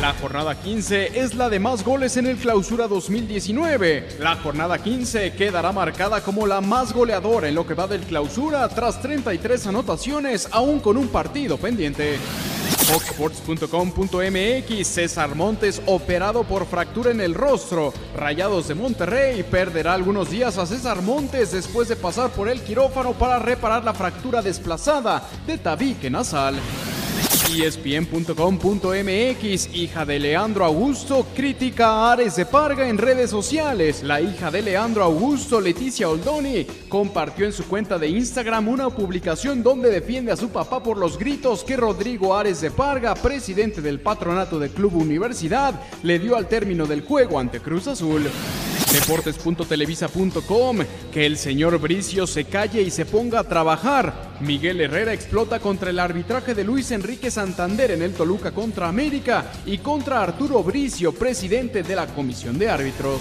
La jornada 15 es la de más goles en el Clausura 2019. La jornada 15 quedará marcada como la más goleadora en lo que va del Clausura tras 33 anotaciones, aún con un partido pendiente. Foxsports.com.mx César Montes operado por fractura en el rostro. Rayados de Monterrey perderá algunos días a César Montes después de pasar por el quirófano para reparar la fractura desplazada de tabique nasal. ESPN.com.mx, hija de Leandro Augusto, critica a Ares de Parga en redes sociales. La hija de Leandro Augusto, Leticia Oldoni, compartió en su cuenta de Instagram una publicación donde defiende a su papá por los gritos que Rodrigo Ares de Parga, presidente del patronato del Club Universidad, le dio al término del juego ante Cruz Azul. Deportes.televisa.com Que el señor Bricio se calle y se ponga a trabajar. Miguel Herrera explota contra el arbitraje de Luis Enrique Santander en el Toluca contra América y contra Arturo Bricio, presidente de la Comisión de Árbitros.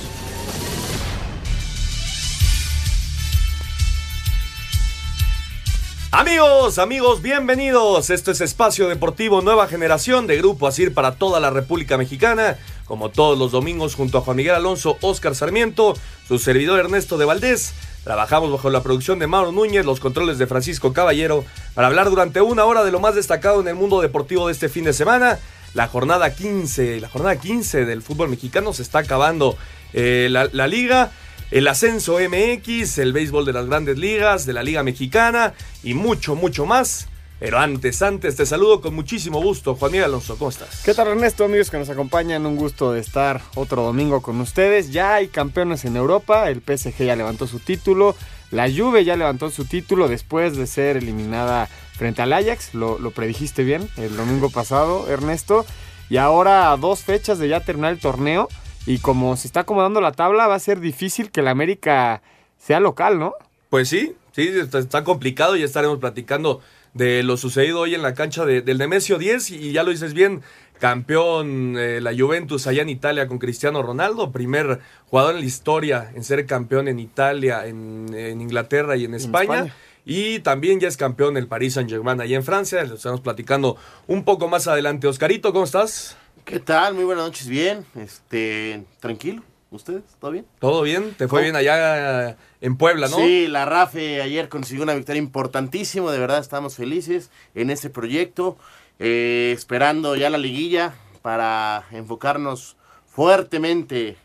Amigos, amigos, bienvenidos. Esto es Espacio Deportivo Nueva Generación de Grupo Asir para toda la República Mexicana. Como todos los domingos, junto a Juan Miguel Alonso, Oscar Sarmiento, su servidor Ernesto de Valdés. Trabajamos bajo la producción de Mauro Núñez, los controles de Francisco Caballero, para hablar durante una hora de lo más destacado en el mundo deportivo de este fin de semana. La jornada 15, la jornada 15 del fútbol mexicano se está acabando eh, la, la liga el ascenso MX, el béisbol de las grandes ligas, de la Liga Mexicana y mucho, mucho más. Pero antes, antes, te saludo con muchísimo gusto. Juan Miguel Alonso, ¿cómo estás? ¿Qué tal Ernesto, amigos que nos acompañan? Un gusto de estar otro domingo con ustedes. Ya hay campeones en Europa, el PSG ya levantó su título, la Juve ya levantó su título después de ser eliminada frente al Ajax, lo, lo predijiste bien el domingo pasado, Ernesto. Y ahora a dos fechas de ya terminar el torneo, y como se está acomodando la tabla, va a ser difícil que el América sea local, ¿no? Pues sí, sí, está, está complicado. Ya estaremos platicando de lo sucedido hoy en la cancha de- del Nemesio 10. Y ya lo dices bien, campeón eh, la Juventus allá en Italia con Cristiano Ronaldo. Primer jugador en la historia en ser campeón en Italia, en, en Inglaterra y en España. España. Y también ya es campeón el Paris Saint-Germain allá en Francia. Lo estaremos platicando un poco más adelante. Oscarito, ¿cómo estás? ¿Qué tal? Muy buenas noches, bien. Este, tranquilo. ¿Ustedes? ¿Todo bien? ¿Todo bien? ¿Te fue ¿Cómo? bien allá en Puebla, no? Sí, la RAFE ayer consiguió una victoria importantísima, de verdad estamos felices en este proyecto, eh, esperando ya la liguilla para enfocarnos fuertemente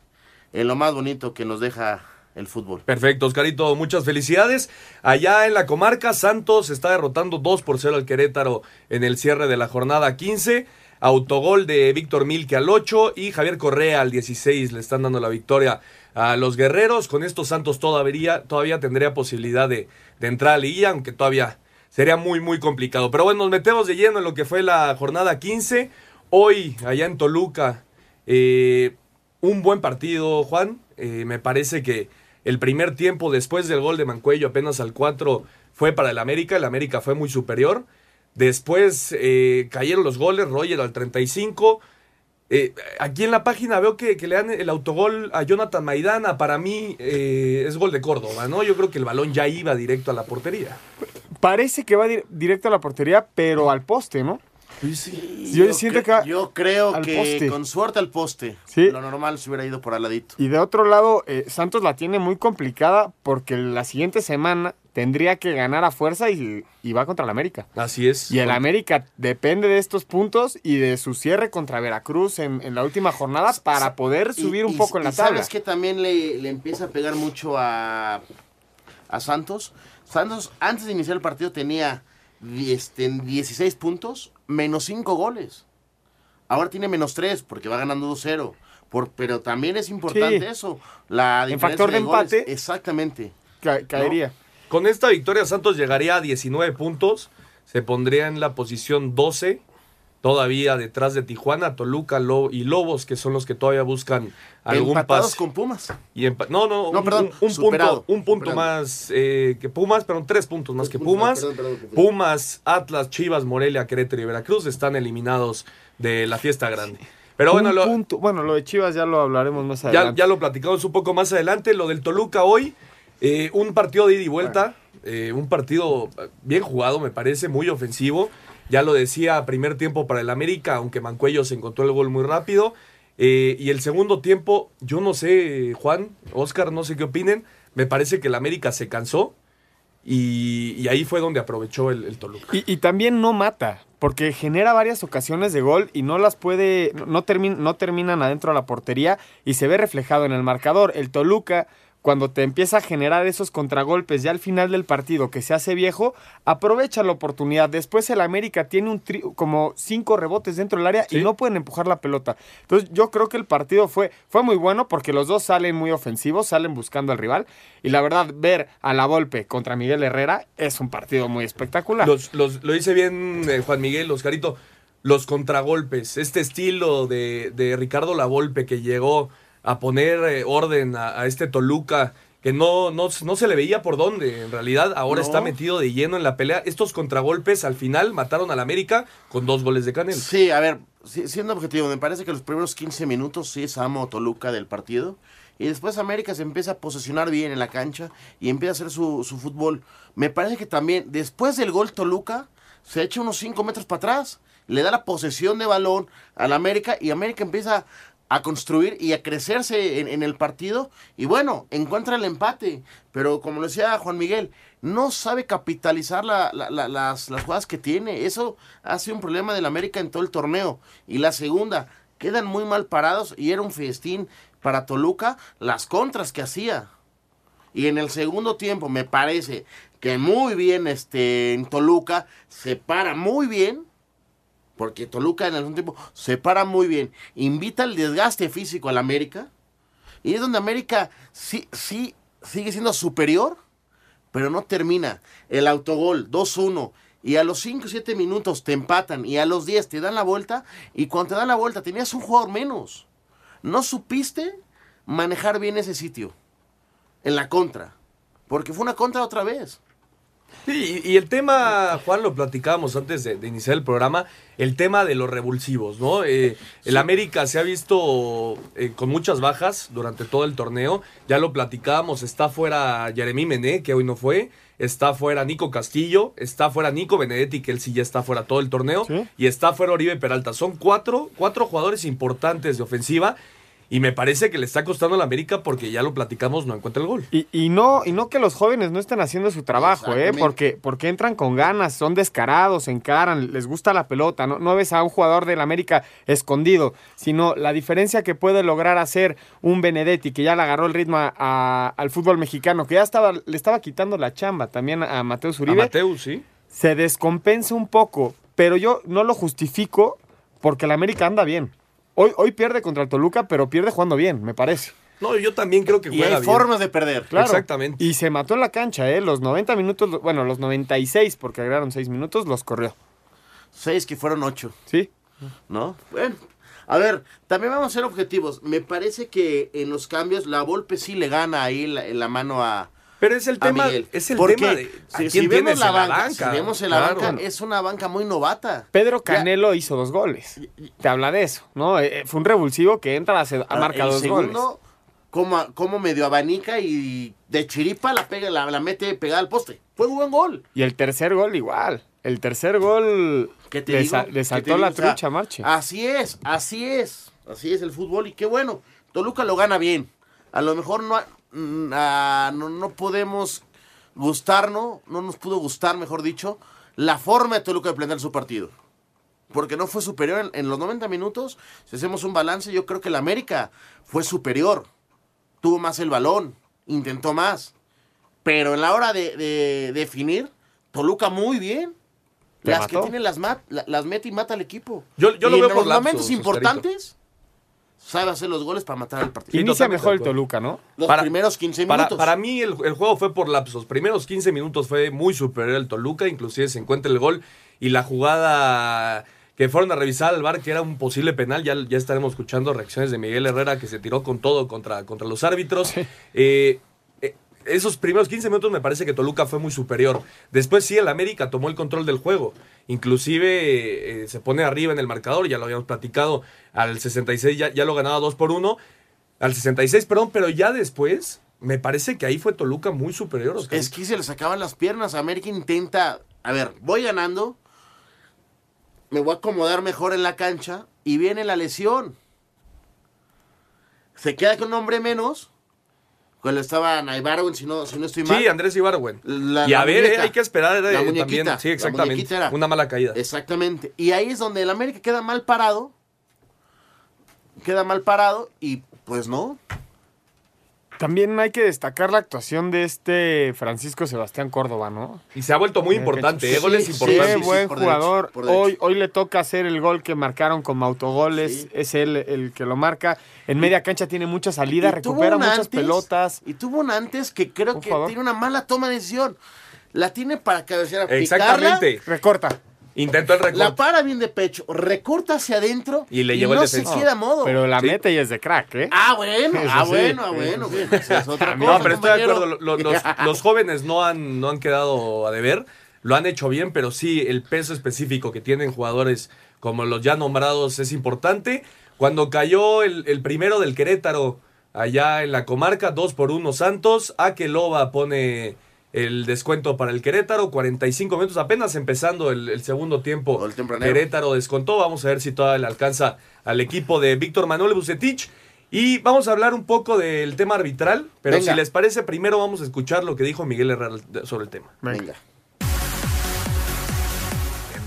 en lo más bonito que nos deja el fútbol. Perfecto, Oscarito, muchas felicidades. Allá en la comarca, Santos está derrotando 2 por 0 al Querétaro en el cierre de la jornada 15. Autogol de Víctor Milke al 8 y Javier Correa al 16 le están dando la victoria a los guerreros. Con esto Santos todavía, todavía tendría posibilidad de, entrar a la liguilla, aunque todavía sería muy, muy complicado. Pero bueno, nos metemos de lleno en lo que fue la jornada 15. Hoy, allá en Toluca, eh, un buen partido, Juan. Eh, me parece que el primer tiempo después del gol de Mancuello, apenas al 4, fue para el América. El América fue muy superior. Después eh, cayeron los goles, Roger al 35. Eh, aquí en la página veo que, que le dan el autogol a Jonathan Maidana. Para mí eh, es gol de Córdoba, ¿no? Yo creo que el balón ya iba directo a la portería. Parece que va di- directo a la portería, pero al poste, ¿no? Yo, siento cre- que yo creo que poste. con suerte al poste. Sí. Lo normal se hubiera ido por al ladito. Y de otro lado, eh, Santos la tiene muy complicada porque la siguiente semana tendría que ganar a fuerza y, y va contra el América. Así es. Y el América depende de estos puntos y de su cierre contra Veracruz en, en la última jornada para poder subir Y- un y- poco en y la tabla. sabes que también le, le empieza a pegar mucho a a Santos. Santos, antes de iniciar el partido, tenía este, 16 puntos, menos 5 goles. Ahora tiene menos 3 porque va ganando 2-0. Por, pero también es importante Sí. eso. La En factor de goles. empate. Exactamente. Ca- caería. Con esta victoria Santos llegaría a 19 puntos, se pondría en la posición 12, todavía detrás de Tijuana, Toluca Lo- y Lobos, que son los que todavía buscan algún Empatados pase. con Pumas. Y empa- no, no, No, un, perdón, un- un superado, punto, un punto superado. más eh, que Pumas, pero tres puntos más que Pumas. perdón, perdón, perdón. Pumas, Atlas, Chivas, Morelia, Querétaro y Veracruz están eliminados de la fiesta grande. Pero bueno, lo, punto- bueno, lo de Chivas ya lo hablaremos más ya, adelante. ya lo platicamos un poco más adelante. Lo del Toluca hoy, eh, un partido de ida y vuelta, eh, un partido bien jugado, me parece, muy ofensivo. Ya lo decía, primer tiempo para el América, aunque Mancuello se encontró el gol muy rápido. Eh, y el segundo tiempo, yo no sé, Juan, Oscar, no sé qué opinen. Me parece que el América se cansó y, y ahí fue donde aprovechó el, el Toluca. Y, y también no mata, porque genera varias ocasiones de gol y no las puede, no, no terminan adentro de la portería y se ve reflejado en el marcador. El Toluca, cuando te empieza a generar esos contragolpes ya al final del partido que se hace viejo, aprovecha la oportunidad. Después el América tiene un tri- como cinco rebotes dentro del área y no pueden empujar la pelota. Entonces yo creo que el partido fue, fue muy bueno porque los dos salen muy ofensivos, salen buscando al rival. Y la verdad, ver a la Volpe contra Miguel Herrera es un partido muy espectacular. Los, los- lo dice bien eh, Juan Miguel, Oscarito. Los contragolpes, este estilo de, de Ricardo Lavolpe que llegó a poner eh, orden a, a este Toluca, que no, no, no se le veía por dónde. En realidad, ahora No. está metido de lleno en la pelea. Estos contragolpes al final mataron al América con dos goles de Canel. Sí, a ver, si- siendo objetivo, me parece que los primeros 15 minutos sí es amo Toluca del partido. Y después América se empieza a posesionar bien en la cancha y empieza a hacer su, su fútbol. Me parece que también, después del gol Toluca, se echa unos 5 metros para atrás. Le da la posesión de balón al América y América empieza a construir y a crecerse en, el partido. Y bueno, encuentra el empate. Pero como decía Juan Miguel, no sabe capitalizar la- la- la- las, las jugadas que tiene. Eso ha sido un problema del América en todo el torneo. Y la segunda, quedan muy mal parados y era un festín para Toluca las contras que hacía. Y en el segundo tiempo me parece que muy bien este, en Toluca se para muy bien. Porque Toluca en segundo tiempo se para muy bien. Invita el desgaste físico al América. Y es donde América sí, sí sigue siendo superior, pero no termina. El autogol 2-1. Y a los 5 o 7 minutos te empatan. Y a los 10 te dan la vuelta. Y cuando te dan la vuelta tenías un jugador menos. No supiste manejar bien ese sitio. En la contra. Porque fue una contra otra vez. Sí, y, y el tema, Juan, lo platicábamos antes de, de iniciar el programa, el tema de los revulsivos, ¿no? Eh, el América se ha visto eh, con muchas bajas durante todo el torneo, ya lo platicábamos, está fuera Jeremy Mené, que hoy no fue, está fuera Nico Castillo, está fuera Nico Benedetti, que él sí ya está fuera todo el torneo, y está fuera Oribe Peralta. Son cuatro, cuatro jugadores importantes de ofensiva. Y me parece que le está costando a la América porque ya lo platicamos, no encuentra el gol. Y, y no, y no que los jóvenes no estén haciendo su trabajo, ¿eh? Porque, porque entran con ganas, son descarados, se encaran, les gusta la pelota. No, no ves a un jugador del América escondido, sino la diferencia que puede lograr hacer un Benedetti, que ya le agarró el ritmo a- a- al fútbol mexicano, que ya estaba, le estaba quitando la chamba también a Mateus A Uribe. Mateus, sí. se descompensa un poco, pero yo no lo justifico porque el América anda bien. Hoy, hoy pierde contra el Toluca, pero pierde jugando bien, me parece. No, yo también creo que Y juega hay bien. formas de perder. Claro. Exactamente. Y se mató en la cancha, ¿eh? Los 90 minutos, bueno, los 96, porque agregaron 6 minutos, los corrió. Seis que fueron ocho. Sí. ¿No? Bueno. A ver, también vamos a ser objetivos. Me parece que en los cambios la Volpe sí le gana ahí la, en la mano a. Pero es el a tema, Miguel. es el Porque tema de si, vemos la en la banca, banca, si vemos en la claro. banca, es una banca muy novata. Pedro Canelo hizo dos goles. Te habla de eso, ¿no? Eh, Fue un revulsivo que entra, a, marca Ah, el dos segundo, goles. Como, como medio abanica y de chiripa la pega, la, la mete pegada al poste. Fue un buen gol. Y el tercer gol igual. El tercer gol ¿Qué te le, digo? sa- le ¿Qué te saltó digo? la O sea, trucha, Marche. Así es, así es. Así es el fútbol y qué bueno. Toluca lo gana bien. A lo mejor no, no, no podemos gustarnos, no nos pudo gustar, mejor dicho, la forma de Toluca de planear su partido. Porque no fue superior en, en los 90 minutos. Si hacemos un balance, yo creo que el América fue superior. Tuvo más el balón, intentó más. Pero en la hora de, de definir, Toluca muy bien. ¿Te Las mató? que tiene las, mat- la- las mete y mata al equipo. Yo- yo Y lo en veo por los lapsos, momentos importantes, sabe hacer los goles para matar al partido. Inicia mejor el. Toluca, ¿no? Los Para- primeros 15 Para, minutos. para mí el, el juego fue por lapsos. Primeros 15 minutos fue muy superior el Toluca, inclusive se encuentra el gol y la jugada que fueron a revisar al bar que era un posible penal, ya, ya estaremos escuchando reacciones de Miguel Herrera que se tiró con todo contra, contra los árbitros. Eh, eh, esos primeros 15 minutos me parece que Toluca fue muy superior. Después sí, el América tomó el control del juego. Inclusive eh, se pone arriba en el marcador, ya lo habíamos platicado, al 66 ya, ya lo ganaba 2 por 1. Al 66, perdón, pero ya después me parece que ahí fue Toluca muy superior. Es que se le sacaban las piernas. América intenta. A ver, voy ganando. Me voy a acomodar mejor en la cancha. Y viene la lesión. Se queda con un hombre menos. Cuando estaba Naibarwen, si no, si no estoy mal. Sí, Andrés Ibarwen. La- y a ver, muñeca. eh, hay que esperar eh, La también. muñequita, Sí, exactamente. era. Una mala caída. Exactamente. Y ahí es donde el América queda mal parado. Queda mal parado y pues no. También hay que destacar la actuación de este Francisco Sebastián Córdoba, ¿no? Y se ha vuelto muy importante, ¿eh? Goles Sí, importantes. Qué buen jugador. hoy, hoy le toca hacer el gol que marcaron como autogoles. Sí. Es él el que lo marca. En media cancha tiene mucha salida, recupera muchas antes- pelotas. Y tuvo un antes que creo que tiene una mala toma de decisión. La tiene para cabecear a Exactamente. Recorta. Intentó el La recorte. para bien de pecho, recorta hacia adentro Y le el no se defensa. queda a modo. Pero la Sí. mete y es de crack, ¿eh? Ah, bueno, ah, sí, bueno, ah, bueno. bien, es otra No, cosa, pero estoy de acuerdo. lo- lo- los, los jóvenes no han, no han quedado a deber. Lo han hecho bien, pero sí, el peso específico que tienen jugadores como los ya nombrados es importante. Cuando cayó el, el primero del Querétaro allá en la comarca, 2 por 1 Santos, Akeloba pone el descuento para el Querétaro, 45 minutos apenas empezando el, el segundo tiempo. Tempranero. Querétaro descontó, vamos a ver si todavía le alcanza al equipo de Víctor Manuel Bucetich. Y vamos a hablar un poco del tema arbitral, pero Venga. si les parece, primero vamos a escuchar lo que dijo Miguel Herrera sobre el tema. Venga.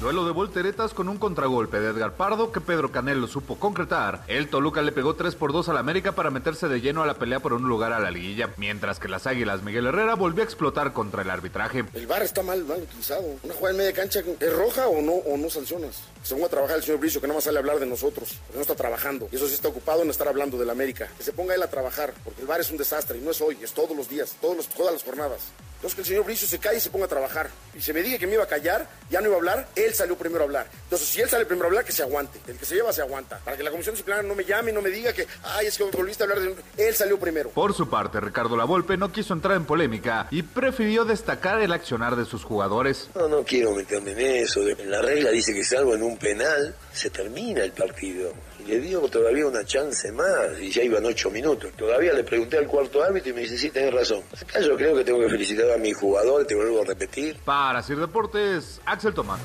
Duelo de volteretas con un contragolpe de Edgar Pardo que Pedro Canelo supo concretar, el Toluca le pegó 3 por 2 al América para meterse de lleno a la pelea por un lugar a la liguilla, mientras que las Águilas Miguel Herrera volvió a explotar contra el arbitraje. El bar está mal, mal utilizado. Una jugada en media cancha es roja o no o no sancionas. Se ponga a trabajar el señor Bricio, que nada más sale a hablar de nosotros, no está trabajando. Y eso sí está ocupado en estar hablando del América. Que se ponga él a trabajar, porque el bar es un desastre y no es hoy, es todos los días, todos los, todas las jornadas. Entonces que el señor Bricio se calle y se ponga a trabajar. Y se me diga que me iba a callar, ya no iba a hablar, él salió primero a hablar. Entonces, si él sale primero a hablar, que se aguante. El que se lleva, se aguanta. Para que la comisión disciplinaria no me llame y no me diga que, ay, es que volviste a hablar de... Él salió primero. Por su parte, Ricardo Lavolpe no quiso entrar en polémica y prefirió destacar el accionar de sus jugadores. No, no quiero meterme en eso. La regla dice que salvo en un penal, se termina el partido. Y le dio todavía una chance más y ya iban ocho minutos. Todavía le pregunté al cuarto árbitro y me dice, sí, tenés razón. Acá yo creo que tengo que felicitar a mi jugador, te vuelvo a repetir. Para Sir Deportes, Axel Tomás.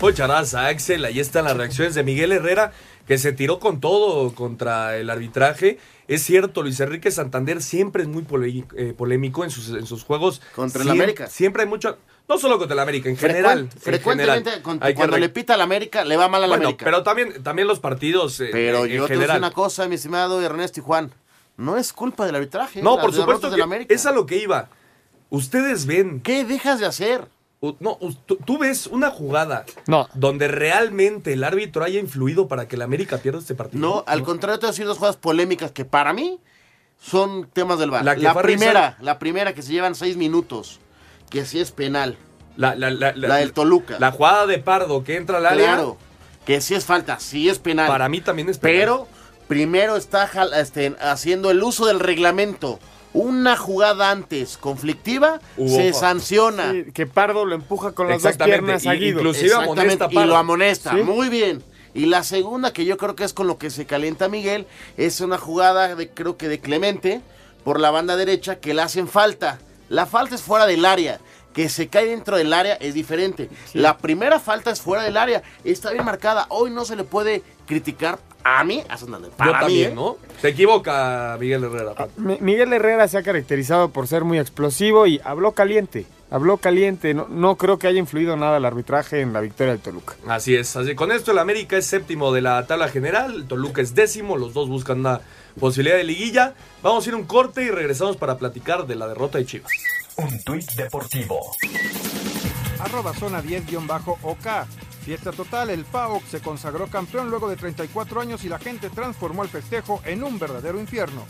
Pocharaza, Axel, ahí están las reacciones de Miguel Herrera, que se tiró con todo contra el arbitraje. Es cierto, Luis Enrique Santander siempre es muy eh, polémico en sus, en sus juegos. Contra el América. Siempre hay mucho, no solo contra el América, en general. en frecuentemente, general. con- Hay que cuando le pita al América, le va mal al Bueno, América. pero también, también los partidos eh, Pero en yo te a general. una cosa, mi estimado Ernesto y Juan. No es culpa del arbitraje. No, por supuesto que del América. es a lo que iba. Ustedes ven. ¿Qué dejas de hacer? No, tú, ves una jugada No. donde realmente el árbitro haya influido para que el América pierda este partido. No, al contrario, te voy a decir dos jugadas polémicas que para mí son temas del VAR. La La, primera, revisar- la primera que se llevan seis minutos, que sí es penal. La, la, la, La del Toluca. La jugada de Pardo que entra al área. Claro, que sí es falta, sí es penal. Para mí también es penal. Pero primero está jal- este, haciendo el uso del reglamento. Una jugada antes conflictiva Hubo se sanciona. Sí, que Pardo lo empuja con las dos piernas y- a Guido. inclusive Exactamente, amonesta a y lo amonesta. Sí. Muy bien. Y la segunda, que yo creo que es con lo que se calienta Miguel, es una jugada de, creo que de Clemente por la banda derecha que le hacen falta. La falta es fuera del área. Que se cae dentro del área es diferente. La primera falta es fuera del área. Está bien marcada. Hoy no se le puede criticar a mí. a Santander. Yo Para mí, también, ¿eh? ¿no? Se equivoca Miguel Herrera. Miguel Herrera se ha caracterizado por ser muy explosivo y habló caliente. Habló caliente, no, no creo que haya influido nada el arbitraje en la victoria del Toluca. Así es, así con esto el América es séptimo de la tabla general, el Toluca es décimo, los dos buscan una posibilidad de liguilla. Vamos a ir a un corte y regresamos para platicar de la derrota de Chivas. Un tuit deportivo. Arroba zona 10-OK. Fiesta total, el PAOK se consagró campeón luego de 34 años y la gente transformó el festejo en un verdadero infierno.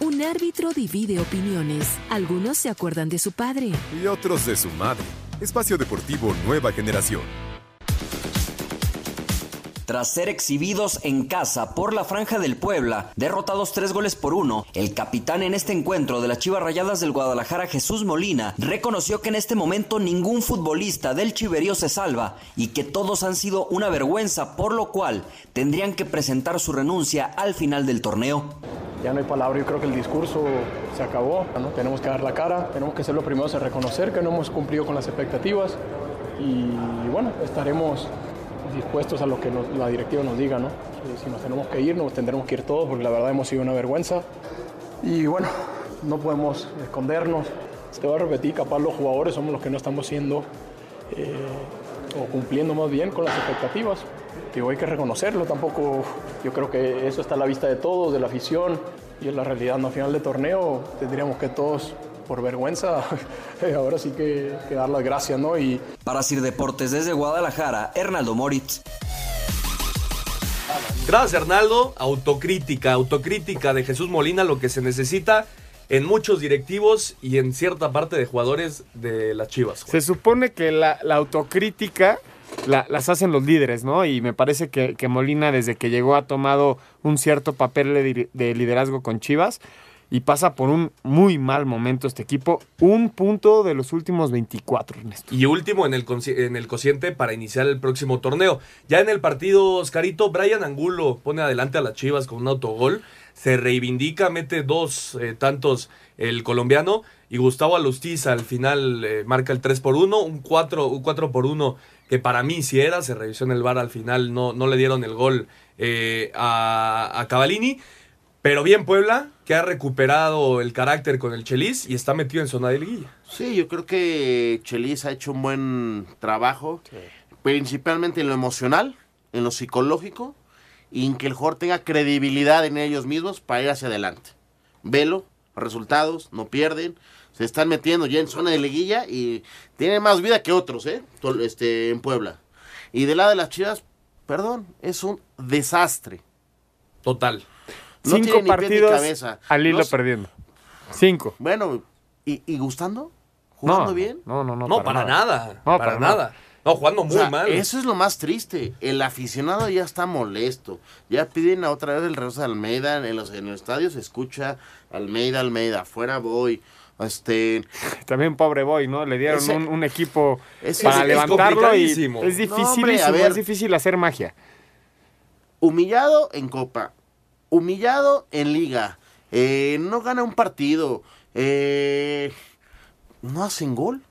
Un árbitro divide opiniones. Algunos se acuerdan de su padre. Y otros de su madre. Espacio Deportivo Nueva Generación. Tras ser exhibidos en casa por la Franja del Puebla, derrotados tres goles por uno, el capitán en este encuentro de las Chivas Rayadas del Guadalajara, Jesús Molina, reconoció que en este momento ningún futbolista del Chiverío se salva y que todos han sido una vergüenza, por lo cual tendrían que presentar su renuncia al final del torneo. Ya no hay palabra, yo creo que el discurso se acabó, tenemos que dar la cara, tenemos que ser los primeros a reconocer que no hemos cumplido con las expectativas y bueno, estaremos dispuestos a lo que nos- la directiva nos diga, ¿no? Si, si nos tenemos que ir, nos tendremos que ir todos, porque la verdad hemos sido una vergüenza. Y bueno, no podemos escondernos. Te voy a repetir, capaz los jugadores somos los que no estamos siendo eh, o cumpliendo más bien con las expectativas. Digo, hay que reconocerlo, tampoco yo creo que eso está a la vista de todos, de la afición, y es la realidad, ¿no? A final de torneo tendríamos que todos, por vergüenza, ahora sí que, que dar las gracias, ¿no? Y, Para Sir Deportes desde Guadalajara, Hernaldo Moritz. Gracias, Arnaldo. Autocrítica, autocrítica de Jesús Molina, lo que se necesita en muchos directivos y en cierta parte de jugadores de las Chivas. Se supone que la, la autocrítica la- las hacen los líderes, ¿no? Y me parece que, que Molina desde que llegó ha tomado un cierto papel de liderazgo con Chivas y pasa por un muy mal momento este equipo. Un punto de los últimos 24, Ernesto. Y último en el, en el cociente para iniciar el próximo torneo. Ya en el partido, Oscarito, Brian Angulo pone adelante a las Chivas con un autogol. Se reivindica, mete dos eh, tantos el colombiano. Y Gustavo Alustiza al final eh, marca el 3 por 1, un 4, un 4 por 1 que para mí sí era, se revisó en el bar al final, no, no le dieron el gol eh, a, a Cavallini. Pero bien Puebla, que ha recuperado el carácter con el Chelis y está metido en zona de liguilla. Sí, yo creo que Chelis ha hecho un buen trabajo, principalmente en lo emocional, en lo psicológico, y en que el jugador tenga credibilidad en ellos mismos para ir hacia adelante. Velo, resultados, no pierden, se están metiendo ya en zona de liguilla y tienen más vida que otros, ¿eh? Este, en Puebla. Y del lado de las Chivas, perdón, es un desastre. Total. No Cinco tiene ni pies ni partidos cabeza. al hilo No perdiendo. Cinco. Bueno, ¿y, y gustando? ¿Jugando No, bien? No, no, no. No, para, nada. No, para, nada. No, jugando muy O sea, mal. Eso es lo más triste. El aficionado ya está molesto. Ya piden a otra vez el regreso de Almeida. En los, en el estadio se escucha Almeida, Almeida, fuera voy. Este, También pobre Boy, ¿no? Le dieron Ese- un, un equipo ese para es- es levantarlo y es No, difícil, hombre, a ver. es difícil hacer magia. humillado en Copa, humillado en Liga, eh, no gana un partido, eh, no hacen gol.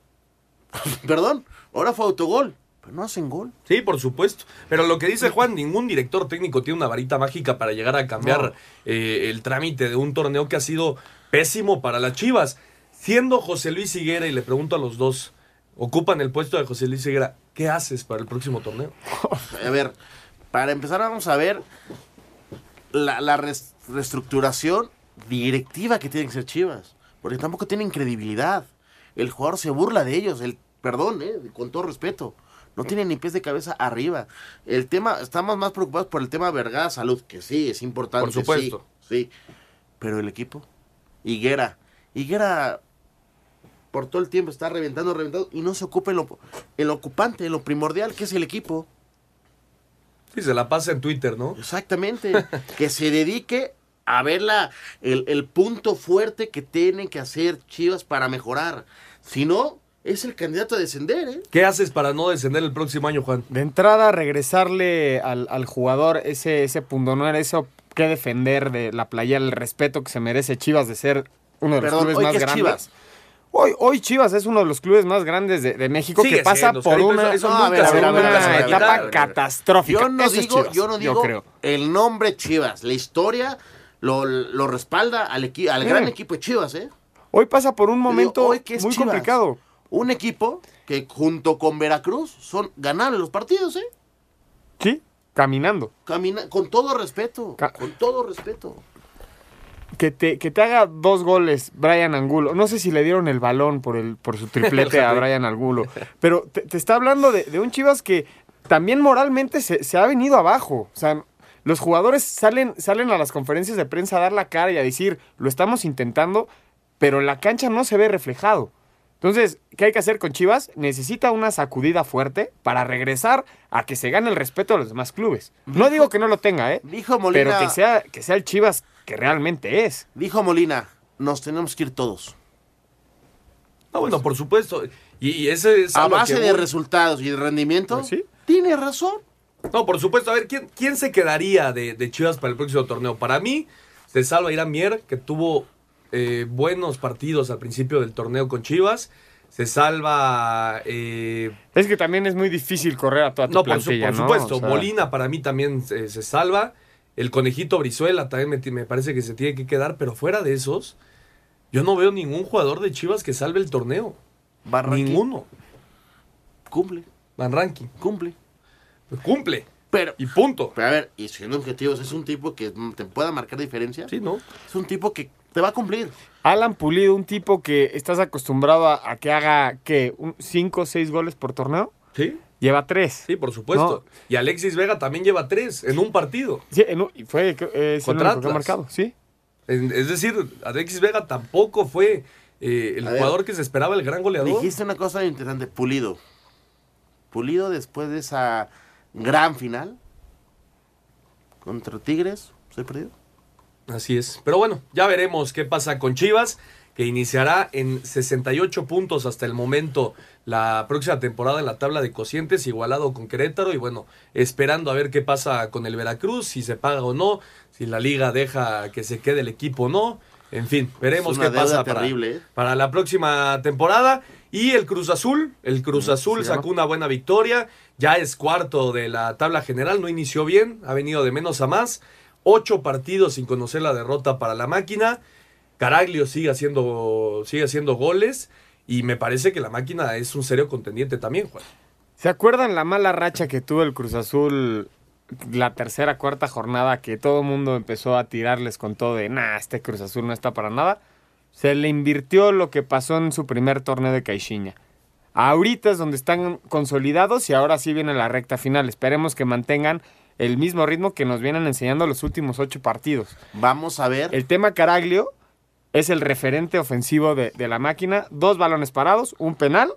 Perdón, ahora fue autogol, pero no hacen gol. Sí, por supuesto. Pero lo que dice Juan, ningún director técnico tiene una varita mágica para llegar a cambiar No. eh, el trámite de un torneo que ha sido pésimo para las Chivas. Siendo José Luis Higuera, y le pregunto a los dos, ocupan el puesto de José Luis Higuera, ¿qué haces para el próximo torneo? A ver, para empezar vamos a ver la, la res- reestructuración directiva que tienen que ser Chivas, porque tampoco tienen credibilidad. El jugador se burla de ellos, el perdón, eh, con todo respeto. No tienen ni pies de cabeza arriba. El tema, estamos más preocupados por el tema Vergara Salud, que sí, es importante. Por supuesto. Sí, sí. Pero el equipo, Higuera, Higuera por todo el tiempo está reventando, reventando, y no se ocupa en lo, en lo ocupante, en lo primordial, que es el equipo. Sí, se la pasa en Twitter, ¿no? Exactamente. que se dedique a ver la, el, el punto fuerte que tienen que hacer Chivas para mejorar. Si no, es el candidato a descender, ¿eh? ¿Qué haces para no descender el próximo año, Juan? De entrada, regresarle al, al jugador ese, ese pundonor, eso que defender de la playa, el respeto que se merece Chivas de ser uno de los Perdón, clubes ¿hoy más grandes. Chivas? Hoy, hoy Chivas es uno de los clubes más grandes de, de México Sigue que pasa siendo, por una, eso- eso no, nunca ver, nunca etapa catastrófica. Yo no Eso digo, Chivas, yo no digo creo. el nombre Chivas, la historia lo, lo respalda al, equi- al Sí. gran equipo de Chivas, ¿eh? Hoy pasa por un momento hoy, ¿qué es muy Chivas? complicado. Un equipo que junto con Veracruz son ganables los partidos, ¿eh? Sí, caminando. Camina, con todo respeto, con todo respeto. Que te, que te haga dos goles Brian Angulo. No sé si le dieron el balón por, el, por su triplete a Brian Angulo. Pero te, te está hablando de, de un Chivas que también moralmente se, se ha venido abajo. O sea, los jugadores salen, salen a las conferencias de prensa a dar la cara y a decir, lo estamos intentando, pero en la cancha no se ve reflejado. Entonces, ¿qué hay que hacer con Chivas? Necesita una sacudida fuerte para regresar a que se gane el respeto de los demás clubes. No digo que no lo tenga, ¿eh? Dijo Molina- Pero que sea, que sea el Chivas que realmente es. Dijo Molina, nos tenemos que ir todos. No, bueno, por supuesto. Y, y ese es A base de voy. resultados y de rendimiento, Pues tiene razón. No, por supuesto. A ver, ¿quién, quién se quedaría de, de Chivas para el próximo torneo? Para mí, se salva Irán Mier, que tuvo eh, buenos partidos al principio del torneo con Chivas. Se salva. eh, Es que también es muy difícil correr a toda tu no, por, su- por ¿no? supuesto. O sea, Molina para mí también se, se salva. El conejito Brizuela también me, parece que se tiene que quedar. Pero fuera de esos, yo no veo ningún jugador de Chivas que salve el torneo. Ninguno. Cumple. Van Ranking. Cumple. Cumple. Pero, y punto. Pero a ver, y siendo objetivos, es un tipo que te pueda marcar diferencia. Sí, ¿no? Es un tipo que te va a cumplir. Alan Pulido, un tipo que estás acostumbrado a, a que haga, ¿qué? Un, ¿Cinco o seis goles por torneo? Sí. Lleva tres. Sí, por supuesto. Y Alexis Vega también lleva tres en un partido. Sí, en un- fue eh, es el Contra único que ha Atlas. marcado, sí. En- Es decir, Alexis Vega tampoco fue eh, el A ver, jugador que se esperaba, el gran goleador. Dijiste una cosa interesante, Pulido. Pulido después de esa gran final contra Tigres, ¿se perdido? Así es. Pero bueno, ya veremos qué pasa con Chivas, que iniciará en 68 puntos hasta el momento la próxima temporada en la tabla de cocientes, igualado con Querétaro. Y bueno, esperando a ver qué pasa con el Veracruz, si se paga o no, si la liga deja que se quede el equipo o no. En fin, veremos qué pasa para, ¿eh? para la próxima temporada. Y el Cruz Azul, el Cruz Azul se llama. sacó una buena victoria, ya es cuarto de la tabla general, no inició bien, ha venido de menos a más. Ocho partidos sin conocer la derrota para la máquina. Caraglio sigue haciendo, sigue haciendo goles y me parece que la máquina es un serio contendiente también, Juan. ¿Se acuerdan la mala racha que tuvo el Cruz Azul la tercera, cuarta jornada que todo el mundo empezó a tirarles con todo de, nah, este Cruz Azul no está para nada? Se le invirtió lo que pasó en su primer torneo de Caixinha. Ahorita es donde están consolidados y ahora sí viene la recta final. Esperemos que mantengan el mismo ritmo que nos vienen enseñando los últimos ocho partidos. Vamos a ver. El tema Caraglio es el referente ofensivo de, de la máquina. Dos balones parados, un penal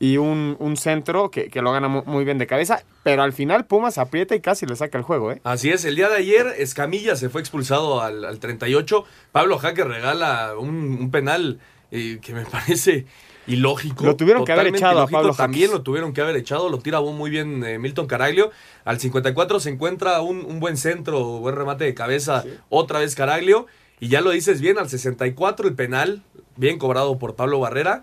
y un, un centro que, que lo gana mu- muy bien de cabeza. Pero al final Pumas aprieta y casi le saca el juego, ¿eh? Así es, el día de ayer Escamilla se fue expulsado al, al 38. Pablo Jaque regala un, un penal eh, que me parece ilógico. Lo tuvieron que haber echado a. Pablo También Jaques. lo tuvieron que haber echado, lo tira muy bien eh, Milton Caraglio. Al 54 se encuentra un, un buen centro, buen remate de cabeza, otra vez Caraglio. Y ya lo dices bien, al 64 el penal, bien cobrado por Pablo Barrera.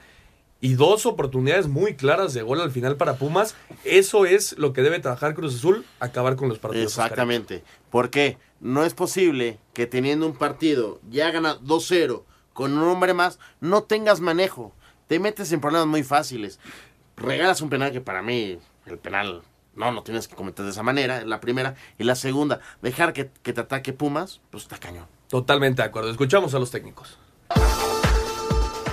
Y dos oportunidades muy claras de gol al final para Pumas. Eso es lo que debe trabajar Cruz Azul, acabar con los partidos. Exactamente. ¿Por qué? No es posible que teniendo un partido ya gana 2-0 con un hombre más, no tengas manejo. Te metes en problemas muy fáciles. Regalas un penal que para mí, el penal, no, no tienes que cometer de esa manera, la primera. Y la segunda, dejar que, que te ataque Pumas, pues está cañón. Totalmente de acuerdo. Escuchamos a los técnicos.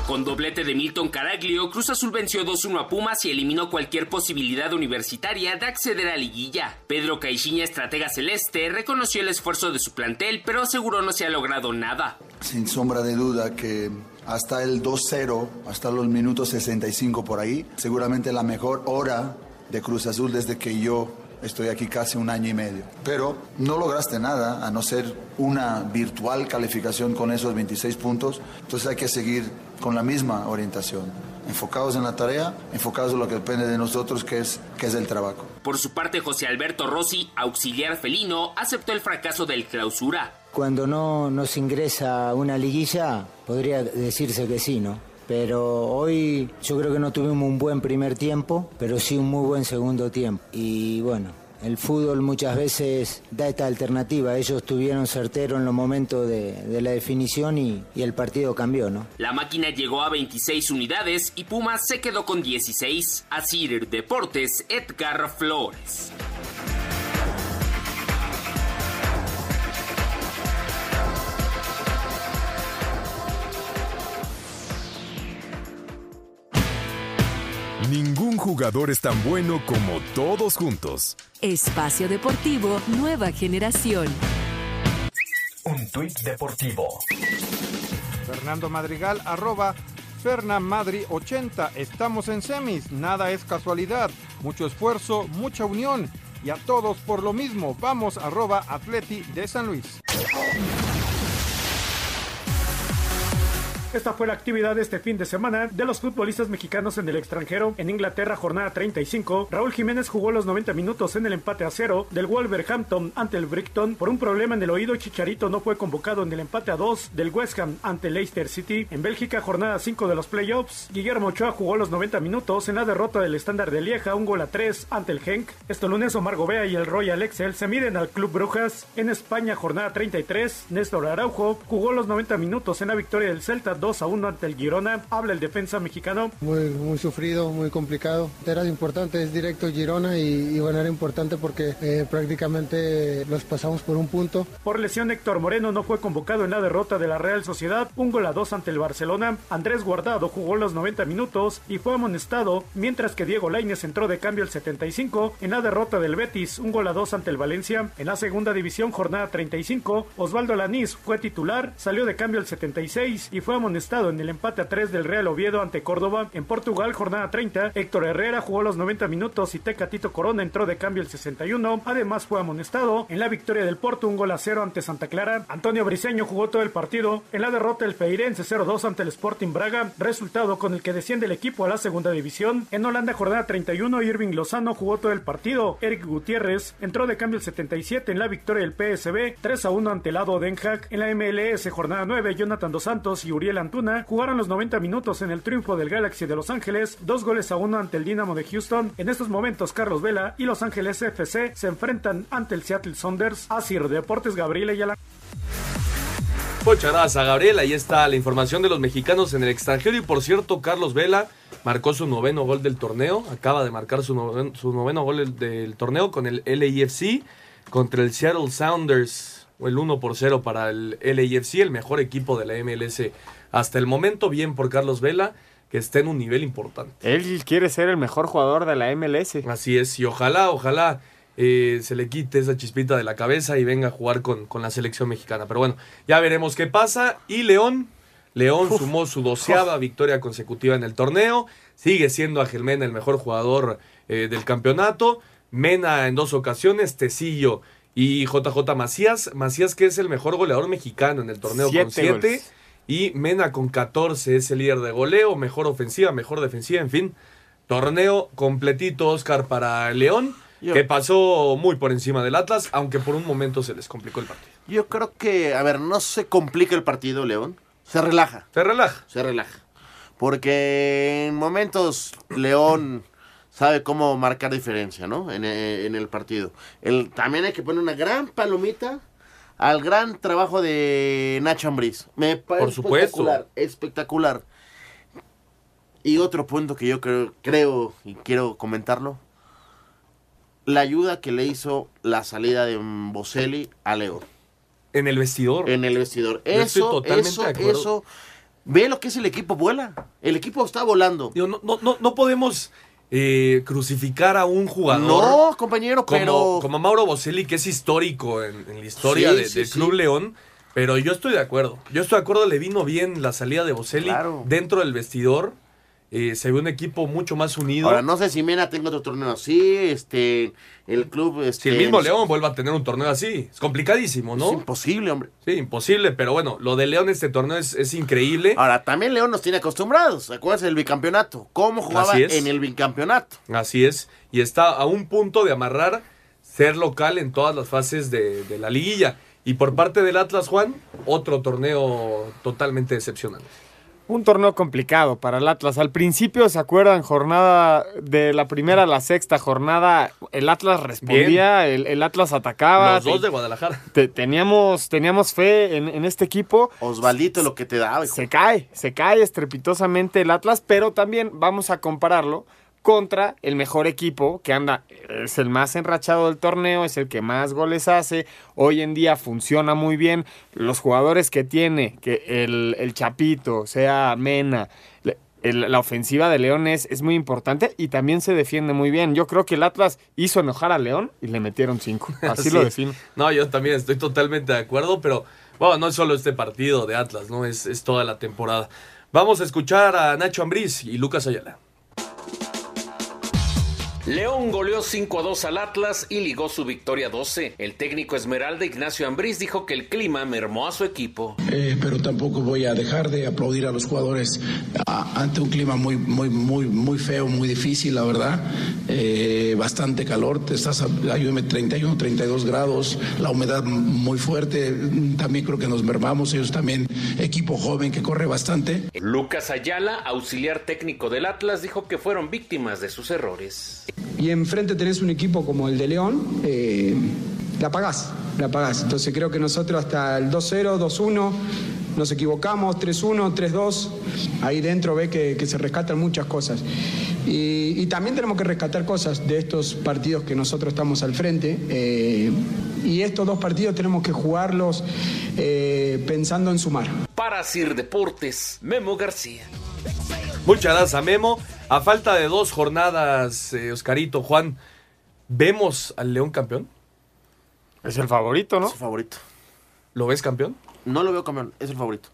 Con doblete de Milton Caraglio, Cruz Azul venció 2-1 a Pumas y eliminó cualquier posibilidad universitaria de acceder a liguilla. Pedro Caixinha, estratega celeste, reconoció el esfuerzo de su plantel, pero aseguró no se ha logrado nada. Sin sombra de duda que hasta el 2-0, hasta los minutos 65 por ahí, seguramente la mejor hora de Cruz Azul desde que yo estoy aquí casi un año y medio. Pero no lograste nada, a no ser una virtual calificación con esos 26 puntos. Entonces hay que seguir con la misma orientación. Enfocados en la tarea, enfocados en lo que depende de nosotros, que es, que es el trabajo. Por su parte, José Alberto Rossi, auxiliar felino, aceptó el fracaso del clausura. Cuando no nos ingresa una liguilla, podría decirse que sí, ¿no? Pero hoy yo creo que no tuvimos un buen primer tiempo, pero sí un muy buen segundo tiempo. Y bueno, el fútbol muchas veces da esta alternativa. Ellos tuvieron certero en los momentos de, la definición y, y el partido cambió, ¿no? La máquina llegó a 26 unidades y Pumas se quedó con 16. Asir Deportes, Edgar Flores. Ningún jugador es tan bueno como todos juntos. Espacio Deportivo Nueva Generación. Un tuit deportivo. Fernando Madrigal, arroba Fernamadri80. Estamos en semis, nada es casualidad. Mucho esfuerzo, mucha unión. Y a todos por lo mismo. Vamos, arroba Atleti de San Luis. Esta fue la actividad de este fin de semana de los futbolistas mexicanos en el extranjero. En Inglaterra, jornada 35, Raúl Jiménez jugó los 90 minutos en el empate a cero del Wolverhampton ante el Brighton. Por un problema en el oído, Chicharito no fue convocado en el empate a 2 del West Ham ante Leicester City. En Bélgica, jornada 5 de los playoffs, Guillermo Ochoa jugó los 90 minutos en la derrota del estándar de Lieja, un gol a 3 ante el Genk. Este lunes, Omar Gobea y el Royal Excel se miden al Club Brujas. En España, jornada 33, Néstor Araujo jugó los 90 minutos en la victoria del Celta 2 a 1 ante el Girona. Habla el defensa mexicano. Muy, muy sufrido, muy complicado. Era importante, es directo Girona y, y bueno, era importante porque eh, prácticamente los pasamos por un punto. Por lesión, Héctor Moreno no fue convocado en la derrota de la Real Sociedad, un gol a 2 ante el Barcelona. Andrés Guardado jugó los 90 minutos y fue amonestado, mientras que Diego Lainez entró de cambio el 75 en la derrota del Betis, un gol a 2 ante el Valencia. En la segunda división, jornada 35, Osvaldo Lanís fue titular, salió de cambio el 76 y fue amonestado en el empate a 3 del Real Oviedo ante Córdoba. En Portugal, jornada 30, Héctor Herrera jugó los 90 minutos y Tecatito Corona entró de cambio el 61. Además fue amonestado en la victoria del Porto, un gol a 0 ante Santa Clara. Antonio Briseño jugó todo el partido. En la derrota el Feirense 0-2 ante el Sporting Braga, resultado con el que desciende el equipo a la segunda división. En Holanda, jornada 31, Irving Lozano jugó todo el partido. Eric Gutiérrez entró de cambio el 77 en la victoria del PSB 3-1 ante el Lado Den. En la MLS, jornada 9, Jonathan Dos Santos y Uriel Antuna jugaron los 90 minutos en el triunfo del Galaxy de Los Ángeles, dos goles a uno ante el Dinamo de Houston. En estos momentos, Carlos Vela y Los Ángeles FC se enfrentan ante el Seattle Saunders. Asir Deportes Gabriel Ayala. Muchas gracias Gabriel. Ahí está la información de los mexicanos en el extranjero. Y por cierto, Carlos Vela marcó su noveno gol del torneo. Acaba de marcar su noveno, su noveno gol del, del torneo con el LAFC contra el Seattle Sounders. El 1 por 0 para el LAFC, el mejor equipo de la MLS hasta el momento. Bien por Carlos Vela, que está en un nivel importante. Él quiere ser el mejor jugador de la MLS. Así es, y ojalá, ojalá eh, se le quite esa chispita de la cabeza y venga a jugar con, con la selección mexicana. Pero bueno, ya veremos qué pasa. Y León, León Uf. sumó su doceava victoria consecutiva en el torneo. Sigue siendo Ángel Mena el mejor jugador eh, del campeonato. Mena en dos ocasiones, Tecillo y JJ Macías. Macías que es el mejor goleador mexicano en el torneo con Siete 7. goles. Y Mena con 14 es el líder de goleo, mejor ofensiva, mejor defensiva, en fin. Torneo completito, Oscar, para León, Yo- que pasó muy por encima del Atlas, aunque por un momento se les complicó el partido. Yo creo que, a ver, no se complica el partido, León. Se relaja. Se relaja. Se relaja. Porque en momentos León sabe cómo marcar diferencia, ¿no? En, en el partido. El, también hay que poner una gran palomita al gran trabajo de Nacho Ambriz. Me parece Por supuesto. espectacular. Espectacular. Y otro punto que yo creo, creo y quiero comentarlo. La ayuda que le hizo la salida de Boselli a León. En el vestidor. En el vestidor. Yo estoy Eso, totalmente eso, de acuerdo. eso. Ve lo que es el equipo, vuela. El equipo está volando. Digo, no, no, no, no podemos eh, crucificar a un jugador. No, compañero, como, pero- Como Mauro Boselli, que es histórico en, en la historia Sí, de- sí, del sí. Club León. Pero yo estoy de acuerdo. Yo estoy de acuerdo, le vino bien la salida de Boselli Claro. dentro del vestidor. Eh, se ve un equipo mucho más unido. Ahora, no sé si Mena tenga otro torneo así. Este, el club. Este, Si el mismo León vuelva a tener un torneo así, es complicadísimo, ¿no? Es imposible, hombre. Sí, imposible, pero bueno, lo de León este torneo es, es increíble. Ahora, también León nos tiene acostumbrados. Acuérdense del bicampeonato. ¿Cómo jugaba en el bicampeonato? Así es, y está a un punto de amarrar ser local en todas las fases de, de la liguilla. Y por parte del Atlas, Juan, otro torneo totalmente decepcionante. Un torneo complicado para el Atlas. Al principio, ¿se acuerdan? Jornada de la primera a la sexta jornada, el Atlas respondía, el, el Atlas atacaba. Los dos de Guadalajara. Te- teníamos, teníamos fe en, en este equipo. Osvaldito lo que te da. Se cae, se cae estrepitosamente el Atlas, pero también vamos a compararlo contra el mejor equipo que anda, es el más enrachado del torneo, es el que más goles hace, hoy en día funciona muy bien, los jugadores que tiene, que el, el Chapito, sea Mena, el- la ofensiva de León es, es muy importante y también se defiende muy bien. Yo creo que el Atlas hizo enojar a León y le metieron cinco. Así lo defino. No, yo también estoy totalmente de acuerdo, pero bueno, no es solo este partido de Atlas, ¿no? Es, es toda la temporada. Vamos a escuchar a Nacho Ambriz y Lucas Ayala. León goleó 5 a 2 al Atlas y ligó su victoria 12. El técnico Esmeralda Ignacio Ambriz dijo que el clima mermó a su equipo. Eh, pero tampoco voy a dejar de aplaudir a los jugadores a- ante un clima muy, muy, muy, muy feo, muy difícil, la verdad. Eh, bastante calor, te estás a, ayúdame, 31, 32 grados, la humedad muy fuerte. También creo que nos mermamos, ellos también, equipo joven que corre bastante. Lucas Ayala, auxiliar técnico del Atlas, dijo que fueron víctimas de sus errores. Y enfrente tenés un equipo como el de León, eh, la pagás, la pagás. Entonces creo que nosotros hasta el 2-0, 2-1, nos equivocamos, 3-1, 3-2, ahí dentro ve que, que se rescatan muchas cosas. Y, y también tenemos que rescatar cosas de estos partidos que nosotros estamos al frente. eh, y estos dos partidos tenemos que jugarlos eh, pensando en sumar. Para Sir Deportes, Memo García. Muchas gracias a Memo. A falta de dos jornadas, eh, Oscarito, Juan, ¿vemos al León campeón? Es el favorito, ¿no? Es el favorito. ¿Lo ves campeón? No lo veo campeón, es el favorito.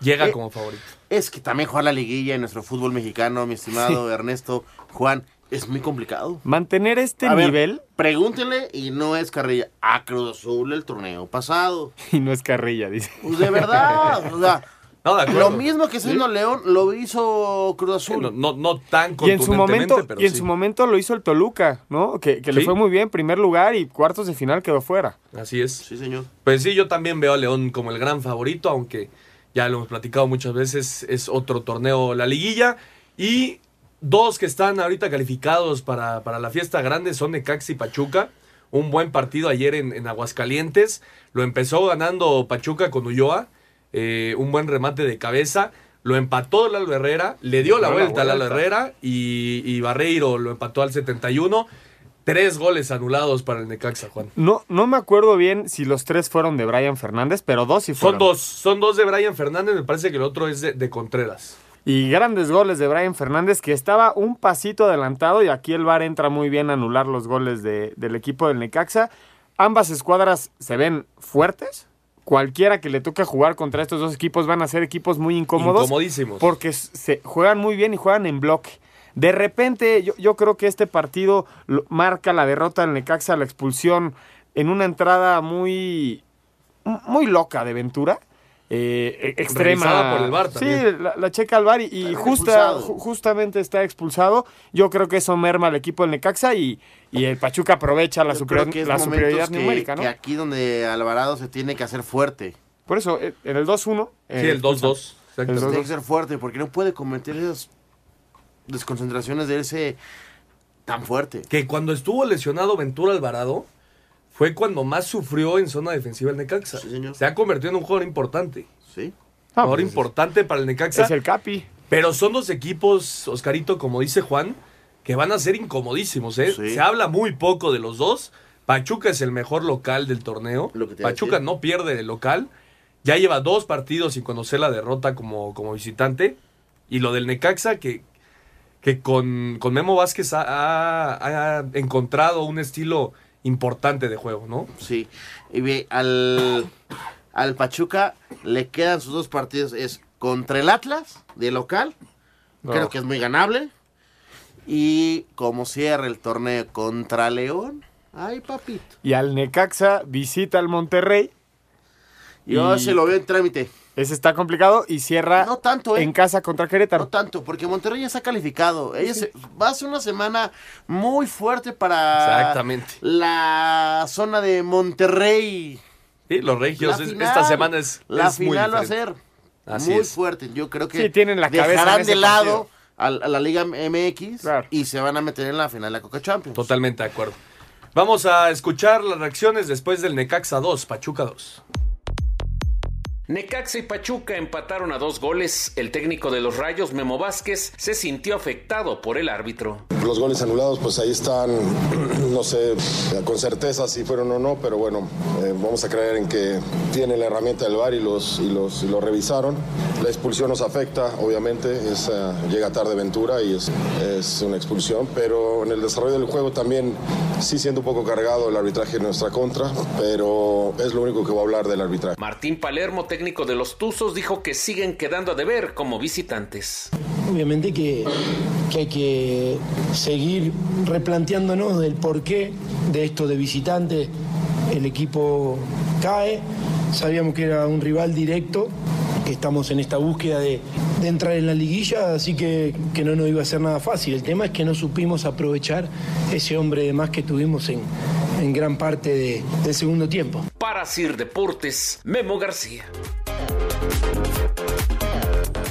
Llega Eh, como favorito. Es que también jugar la liguilla en nuestro fútbol mexicano, mi estimado Ernesto, Juan, es muy complicado. Mantener este A ver, nivel Pregúntele y no es carrilla. A Cruz Azul el torneo pasado. y no es carrilla, dice. Pues de verdad, o sea, No, de acuerdo. lo mismo que haciendo León lo hizo Cruz Azul. No, no, no tan Y en su momento, pero y en sí. su momento lo hizo el Toluca, ¿no? Que, que le fue muy bien, primer lugar y cuartos de final quedó fuera. Así es. Sí, señor. Pues sí, yo también veo a León como el gran favorito, aunque ya lo hemos platicado muchas veces, es otro torneo la liguilla. Y dos que están ahorita calificados para, para la fiesta grande son Necaxa y Pachuca. Un buen partido ayer en, en Aguascalientes. Lo empezó ganando Pachuca con Ulloa. Eh, un buen remate de cabeza. Lo empató Lalo Herrera. Le dio la dio la vuelta a Lalo vuelta. Herrera. Y, y Barreiro lo empató al 71. Tres goles anulados para el Necaxa, Juan. No, no me acuerdo bien si los tres fueron de Brian Fernández, pero dos sí Son fueron. dos, son dos de Brian Fernández, me parece que el otro es de, de Contreras. Y grandes goles de Brian Fernández, que estaba un pasito adelantado y aquí el VAR entra muy bien a anular los goles de- del equipo del Necaxa. Ambas escuadras se ven fuertes. Cualquiera que le toque jugar contra estos dos equipos van a ser equipos muy incómodos. Incomodísimos. Porque se juegan muy bien y juegan en bloque. De repente, yo, yo creo que este partido lo- marca la derrota del Necaxa, la expulsión en una entrada muy, muy loca de Ventura. Eh, e- extrema. Revisada por el VAR Sí, la, la checa al VAR y, justa, ju- justamente está expulsado. Yo creo que eso merma al equipo del Necaxa y, y el Pachuca aprovecha la, superior- superioridad que- numérica, ¿no? que aquí donde Alvarado se tiene que hacer fuerte. Por eso, eh, en el 2-1. eh, Sí, el 2-2. expulsan. El Tiene 2-2. que ser fuerte porque no puede cometer esas desconcentraciones de ese tan fuerte. Que cuando estuvo lesionado Ventura Alvarado, fue cuando más sufrió en zona defensiva el Necaxa. Se ha convertido en un jugador importante. Sí. Ah, jugador pues, importante para el Necaxa. Es el Capi. Pero son dos equipos, Oscarito, como dice Juan, que van a ser incomodísimos. ¿eh? Sí. Se habla muy poco de los dos. Pachuca es el mejor local del torneo. Lo que te iba a Pachuca no pierde de local. Ya lleva dos partidos sin conocer la derrota como, como visitante. Y lo del Necaxa, que, que con, con Memo Vázquez ha, ha- ha encontrado un estilo importante de juego, ¿no? Sí. Y ve, al, al Pachuca le quedan sus dos partidos. Es contra el Atlas, de local. No. Creo que es muy ganable. Y como cierra el torneo contra León. Ay, papito. Y al Necaxa visita al Monterrey. Yo Y- se lo veo en trámite. Ese está complicado y cierra No tanto, ¿eh? en casa contra Querétaro. No tanto, porque Monterrey ya está calificado. Ella se- va a ser una semana muy fuerte para Exactamente. la zona de Monterrey. Sí, los regios, La es- final, esta semana es, La es muy final va a ser. Así muy es. fuerte. Yo creo que Sí, tienen la dejarán de lado a la Liga MX y se van a meter en la final de la Coca Champions. Totalmente de acuerdo. Vamos a escuchar las reacciones después del Necaxa 2, Pachuca 2. Necaxa y Pachuca empataron a dos goles. El técnico de los Rayos, Memo Vázquez, se sintió afectado por el árbitro. Los goles anulados, pues ahí están, no sé con certeza si fueron o no, pero bueno, eh, vamos a creer en que tiene la herramienta del VAR y los, y los, y los revisaron. La expulsión nos afecta, obviamente, es, eh, llega tarde Ventura y es, es una expulsión, pero en el desarrollo del juego también sí siendo un poco cargado el arbitraje en nuestra contra, pero es lo único que voy a hablar del arbitraje. Martín Palermo, técnico de los Tuzos, dijo que siguen quedando a deber como visitantes. Obviamente que, que hay que seguir replanteándonos del porqué de esto de visitante. El equipo cae, sabíamos que era un rival directo, que estamos en esta búsqueda de, de entrar en la liguilla, así que, que no nos iba a ser nada fácil. El tema es que no supimos aprovechar ese hombre de más que tuvimos en, en gran parte de- del segundo tiempo. Para Sir Deportes, Memo García.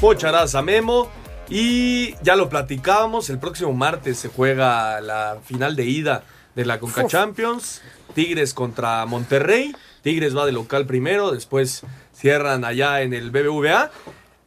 Muchas a Memo. Y ya lo platicábamos, el próximo martes se juega la final de ida de la Conca Uf. Champions. Tigres contra Monterrey. Tigres va de local primero, después cierran allá en el BBVA.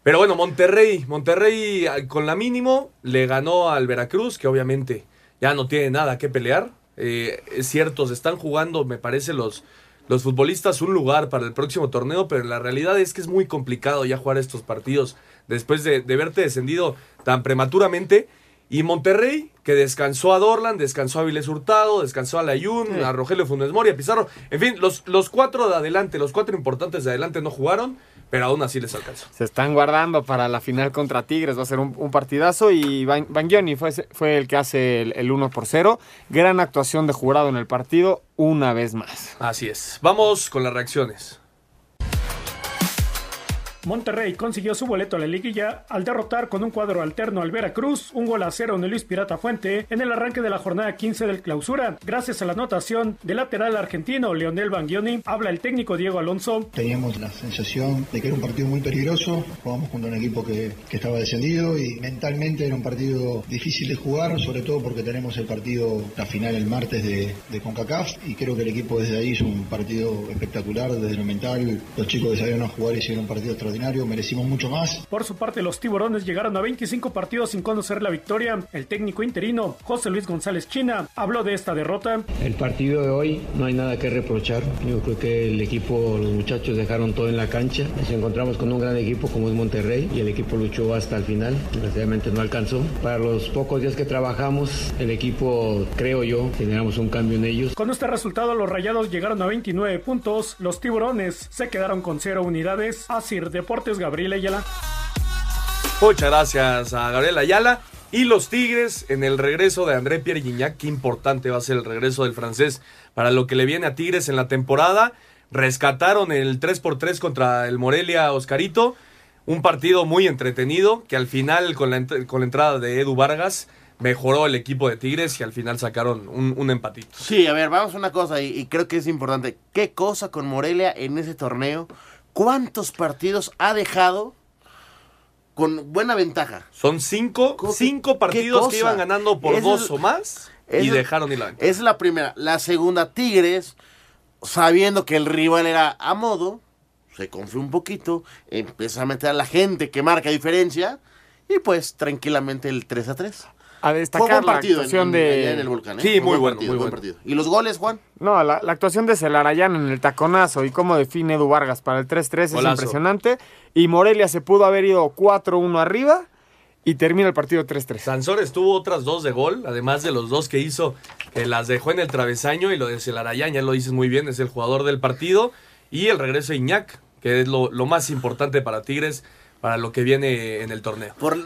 Pero bueno, Monterrey, Monterrey ah, con la mínimo le ganó al Veracruz, que obviamente ya no tiene nada que pelear. Eh, es cierto, se están jugando, me parece, los, los futbolistas un lugar para el próximo torneo, pero la realidad es que es muy complicado ya jugar estos partidos después de, de verte descendido tan prematuramente. Y Monterrey, que descansó a Dorlan, descansó a Viles Hurtado, descansó a Layun, Sí. a Rogelio Funes Mori, a Pizarro. En fin, los, los cuatro de adelante, los cuatro importantes de adelante no jugaron, pero aún así les alcanzó. Se están guardando para la final contra Tigres. Va a ser un, un partidazo. Y Ban- Bangioni fue, fue el que hace el, el 1 por 0. Gran actuación de jurado en el partido, una vez más. Así es. Vamos con las reacciones. Monterrey consiguió su boleto a la liguilla al derrotar con un cuadro alterno al Veracruz, un gol a cero en Luis Pirata Fuente en el arranque de la jornada 15 del clausura. Gracias a la anotación del lateral argentino Leonel Bangioni, habla el técnico Diego Alonso. Teníamos la sensación de que era un partido muy peligroso, jugamos contra un equipo que, que estaba descendido y mentalmente era un partido difícil de jugar, sobre todo porque tenemos el partido, la final el martes de, CONCACAF y creo que el equipo desde ahí hizo un partido espectacular desde lo mental, los chicos que a jugar hicieron un partido extraordinario, merecimos mucho más. Por su parte, los tiburones llegaron a 25 partidos sin conocer la victoria. El técnico interino, José Luis González China, habló de esta derrota. El partido de hoy no hay nada que reprochar. Yo creo que el equipo, los muchachos dejaron todo en la cancha. Nos encontramos con un gran equipo como es Monterrey y el equipo luchó hasta el final. Desgraciadamente no alcanzó. Para los pocos días que trabajamos, el equipo, creo yo, generamos un cambio en ellos. Con este resultado, los rayados llegaron a 29 puntos. Los tiburones se quedaron con 0 unidades. Asir Deportes Gabriel Ayala. Muchas gracias a Gabriel Ayala. Y los Tigres en el regreso de André Pierre Gignac. Qué importante va a ser el regreso del francés para lo que le viene a Tigres en la temporada. Rescataron el 3x3 contra el Morelia Oscarito. Un partido muy entretenido que al final con la, con la entrada de Edu Vargas mejoró el equipo de Tigres y al final sacaron un, un empatito. Sí, a ver, vamos a una cosa y, y creo que es importante. ¿Qué cosa con Morelia en ese torneo? ¿Cuántos partidos ha dejado con buena ventaja? Son cinco, cinco partidos que iban ganando por dos o más y dejaron ir la ventaja. Esa es la primera. La segunda, Tigres, sabiendo que el rival era a modo, se confió un poquito, empieza a meter a la gente que marca diferencia y pues tranquilamente el 3 a 3. A destacar Fue buen la partido actuación en- de... allá en el Volcán, ¿eh? Sí, Fue muy buen bueno, partido, muy buen partido. ¿Y los goles, Juan? No, la, la actuación de Celarayán en el taconazo y cómo define Edu Vargas para el 3-3 es Golazo. impresionante. Y Morelia se pudo haber ido 4-1 arriba y termina el partido 3-3. Sansores tuvo otras dos de gol, además de los dos que hizo, que las dejó en el travesaño y lo de Celarayán, ya lo dices muy bien, es el jugador del partido. Y el regreso de Iñak, que es lo, lo más importante para Tigres, para lo que viene en el torneo. Por,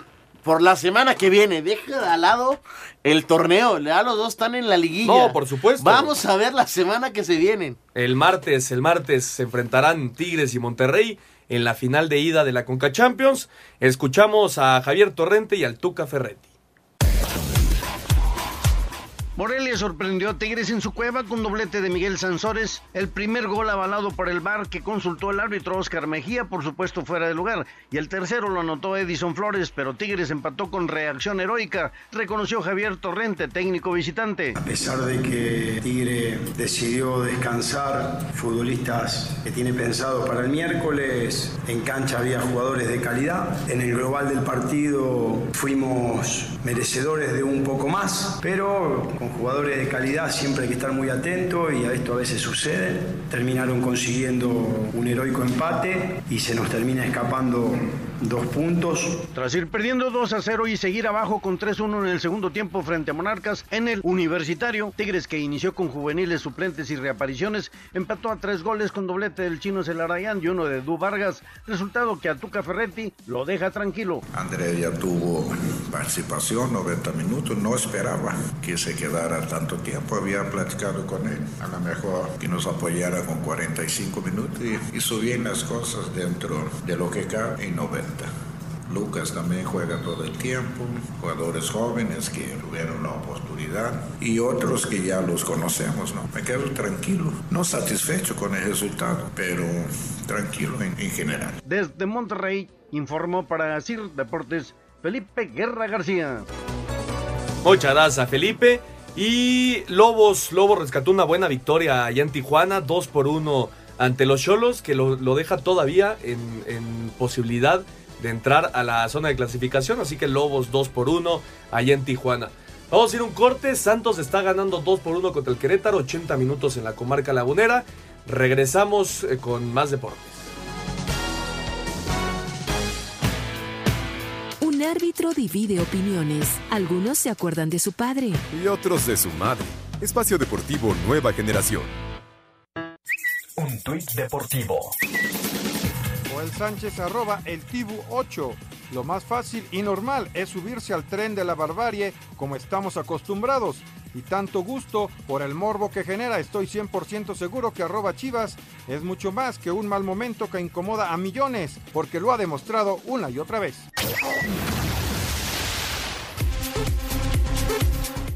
por la semana que viene, deja al lado el torneo. Ya los dos están en la liguilla. No, por supuesto. Vamos a ver la semana que se vienen. El martes, el martes se enfrentarán Tigres y Monterrey en la final de ida de la Conca Champions. Escuchamos a Javier Torrente y al Tuca Ferretti. Morelia sorprendió a Tigres en su cueva con doblete de Miguel Sansores. El primer gol avalado por el VAR que consultó el árbitro Oscar Mejía, por supuesto fuera de lugar. Y el tercero lo anotó Edison Flores, pero Tigres empató con reacción heroica, reconoció Javier Torrente, técnico visitante. A pesar de que Tigre decidió descansar futbolistas que tiene pensado para el miércoles, en cancha había jugadores de calidad. En el global del partido fuimos merecedores de un poco más, pero con jugadores de calidad siempre hay que estar muy atento y a esto a veces sucede. Terminaron consiguiendo un heroico empate y se nos termina escapando dos puntos. Tras ir perdiendo 2 a 0 y seguir abajo con 3-1 en el segundo tiempo frente a Monarcas en el Universitario, Tigres que inició con juveniles suplentes y reapariciones, empató a tres goles con doblete del chino Celarayán y uno de Du Vargas, resultado que a Tuca Ferretti lo deja tranquilo. André ya tuvo participación 90 minutos, no esperaba que se quedara tanto tiempo, había platicado con él, a lo mejor que nos apoyara con 45 minutos y hizo bien las cosas dentro de lo que cabe en 90. Lucas también juega todo el tiempo, jugadores jóvenes que tuvieron la oportunidad y otros que ya los conocemos, ¿no? Me quedo tranquilo, no satisfecho con el resultado, pero tranquilo en, en general. Desde Monterrey informó para CIR Deportes Felipe Guerra García. Muchas gracias, Felipe. Y Lobos, Lobos rescató una buena victoria allá en Tijuana, 2 por 1 ante los Cholos, que lo, lo deja todavía en, en, posibilidad de entrar a la zona de clasificación. Así que Lobos 2 por 1 allá en Tijuana. Vamos a ir un corte. Santos está ganando 2 por 1 contra el Querétaro, 80 minutos en la comarca lagunera. Regresamos eh, con más deportes. Un árbitro divide opiniones. Algunos se acuerdan de su padre. Y otros de su madre. Espacio Deportivo Nueva Generación. Un tuit deportivo. Joel Sánchez arroba el Tibu 8. Lo más fácil y normal es subirse al tren de la barbarie como estamos acostumbrados. Y tanto gusto por el morbo que genera, estoy 100% seguro que arroba Chivas es mucho más que un mal momento que incomoda a millones, porque lo ha demostrado una y otra vez.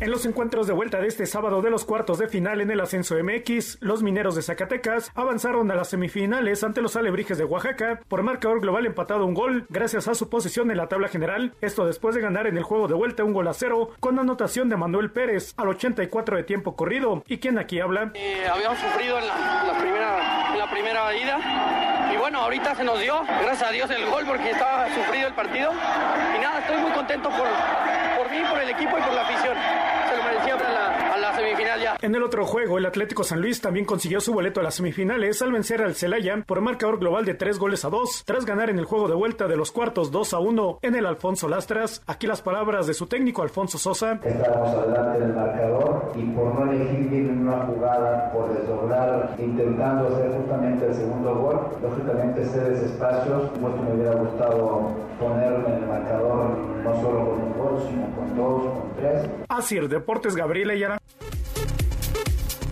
En los encuentros de vuelta de este sábado de los cuartos de final en el ascenso MX, los mineros de Zacatecas avanzaron a las semifinales ante los alebrijes de Oaxaca por marcador global empatado un gol gracias a su posición en la tabla general. Esto después de ganar en el juego de vuelta un gol a cero con anotación de Manuel Pérez al 84 de tiempo corrido. ¿Y quién aquí habla? Eh, habíamos sufrido en la, primera, en la primera ida y bueno, ahorita se nos dio, gracias a Dios, el gol porque estaba sufrido el partido. Y nada, estoy muy contento por mí, por el equipo y por la afición. Se lo merecía a la, a la En el otro juego, el Atlético San Luis también consiguió su boleto a las semifinales al vencer al Celaya por marcador global de 3 goles a 2, tras ganar en el juego de vuelta de los cuartos 2 a 1 en el Alfonso Lastras. Aquí las palabras de su técnico Alfonso Sosa. Estábamos adelante del marcador y por no elegir bien una jugada, por desdoblar, intentando hacer justamente el segundo gol, lógicamente cedes espacios. Mucho me hubiera gustado ponerme en el marcador no solo con un gol, sino con dos, con tres. Así, Deportes Gabriela Yara.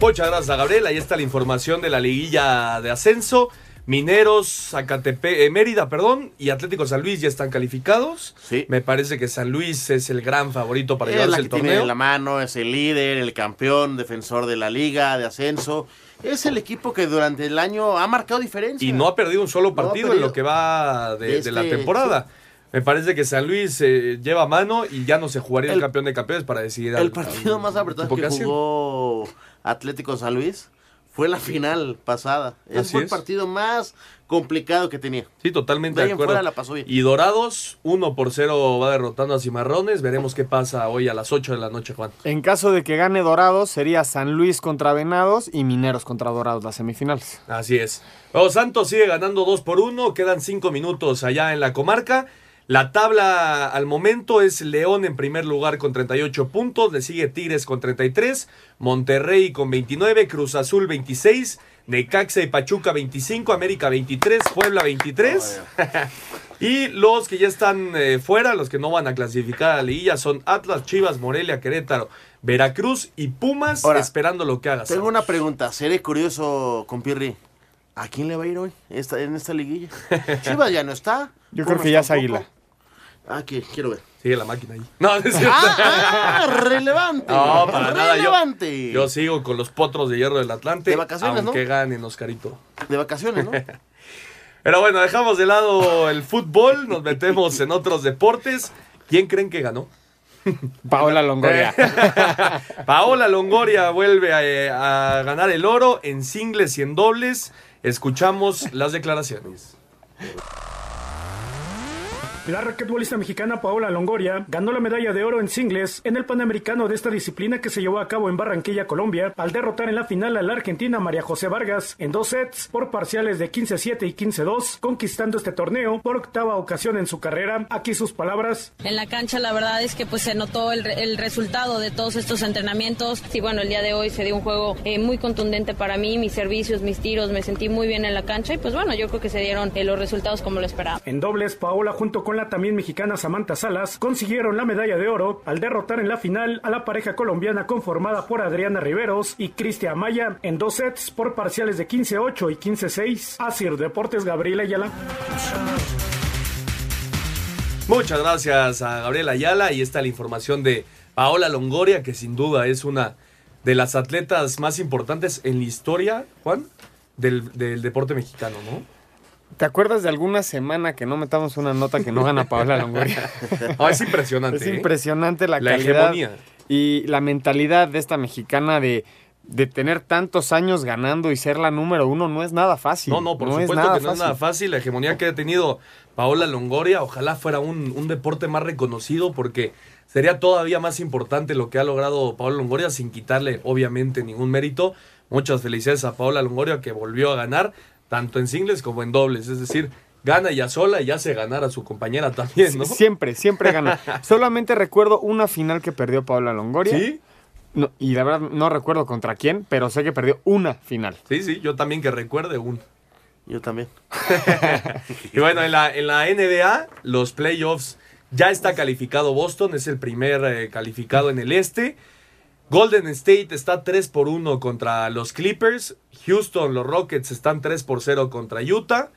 Muchas gracias a Gabriel. Ahí está la información de la liguilla de ascenso. Mineros, eh, Mérida, perdón, y Atlético San Luis ya están calificados. Sí. Me parece que San Luis es el gran favorito para es llevarse la el torneo. Tiene la mano, es el líder, el campeón, defensor de la liga, de ascenso. Es el equipo que durante el año ha marcado diferencia. Y no ha perdido un solo partido no en lo que va de, de la Este, temporada. sí. Me parece que San Luis eh, lleva mano y ya no se jugaría el, El- campeón de campeones para decidir El al- partido al más apretado que jugó Atlético San Luis fue la final pasada. Es Así fue el partido más complicado que tenía. Sí, totalmente De acuerdo. fuera la pasó bien. Y Dorados, 1 por 0 va derrotando a Cimarrones. Veremos qué pasa hoy a las 8 de la noche, Juan. En caso de que gane Dorados, sería San Luis contra Venados y Mineros contra Dorados las semifinales. Así es. Luego Santos sigue ganando 2 por 1. Quedan 5 minutos allá en la comarca. La tabla al momento es León en primer lugar con 38 puntos. Le sigue Tigres con 33. Monterrey con 29. Cruz Azul 26. Necaxa y Pachuca 25. América 23. Puebla 23. y los que ya están eh, fuera, los que no van a clasificar a la liguilla, son Atlas, Chivas, Morelia, Querétaro, Veracruz y Pumas Ahora, esperando lo que haga. Tengo una pregunta, seré curioso con Pirri. ¿A quién le va a ir hoy esta, en esta liguilla? Chivas ya no está. Yo creo que ya es. Águila. Ah, que quiero ver. Sigue la máquina ahí. No, no es cierto. Ah, relevante. No, para nada. Yo, Relevante. yo sigo con los potros de hierro del Atlante. De vacaciones, ¿no? aunque ganen, Oscarito. De vacaciones, ¿no? Pero bueno, dejamos de lado el fútbol, nos metemos en otros deportes. ¿Quién creen que ganó? Paola Longoria. Paola Longoria vuelve a, a ganar el oro en singles y en dobles. Escuchamos las declaraciones. La raquetbolista mexicana Paola Longoria ganó la medalla de oro en singles en el Panamericano de esta disciplina que se llevó a cabo en Barranquilla, Colombia, al derrotar en la final a la argentina María José Vargas en dos sets por parciales de 15-7 y 15-2, conquistando este torneo por octava ocasión en su carrera. Aquí sus palabras. En la cancha la verdad es que pues se notó el, el resultado de todos estos entrenamientos y bueno, el día de hoy se dio un juego eh, muy contundente para mí, mis servicios, mis tiros, me sentí muy bien en la cancha y pues bueno, yo creo que se dieron eh, los resultados como lo esperaba. En dobles, Paola junto con la también mexicana Samantha Salas consiguieron la medalla de oro al derrotar en la final a la pareja colombiana conformada por Adriana Riveros y Cristian Amaya en dos sets por parciales de 15-8 y 15-6. Asir Deportes Gabriela Ayala. Muchas gracias a Gabriela Ayala y está la información de Paola Longoria, que sin duda es una de las atletas más importantes en la historia, Juan, del deporte mexicano, ¿no? ¿Te acuerdas de alguna semana que no metamos una nota que no gana Paola Longoria? Ah, es impresionante. Es ¿eh? impresionante la, La calidad hegemonía. y la mentalidad de esta mexicana de, de tener tantos años ganando y ser la número uno no es nada fácil. No, no, por es supuesto nada que no es nada fácil. La hegemonía que ha tenido Paola Longoria, ojalá fuera un, un deporte más reconocido porque sería todavía más importante lo que ha logrado Paola Longoria sin quitarle obviamente ningún mérito. Muchas felicidades a Paola Longoria que volvió a ganar tanto en singles como en dobles. Es decir, gana ya sola y hace ganar a su compañera también, ¿no? Siempre, siempre gana. Solamente recuerdo una final que perdió Paola Longoria. ¿Sí? No, y la verdad no recuerdo contra quién, pero sé que perdió una final. Sí, sí, yo también que recuerde un. Yo también. Y bueno, en la, en la NBA, los playoffs, ya está calificado Boston, es el primer eh, calificado en el este. Golden State está 3 por 1 contra los Clippers. Houston, los Rockets están 3 por 0 contra Utah.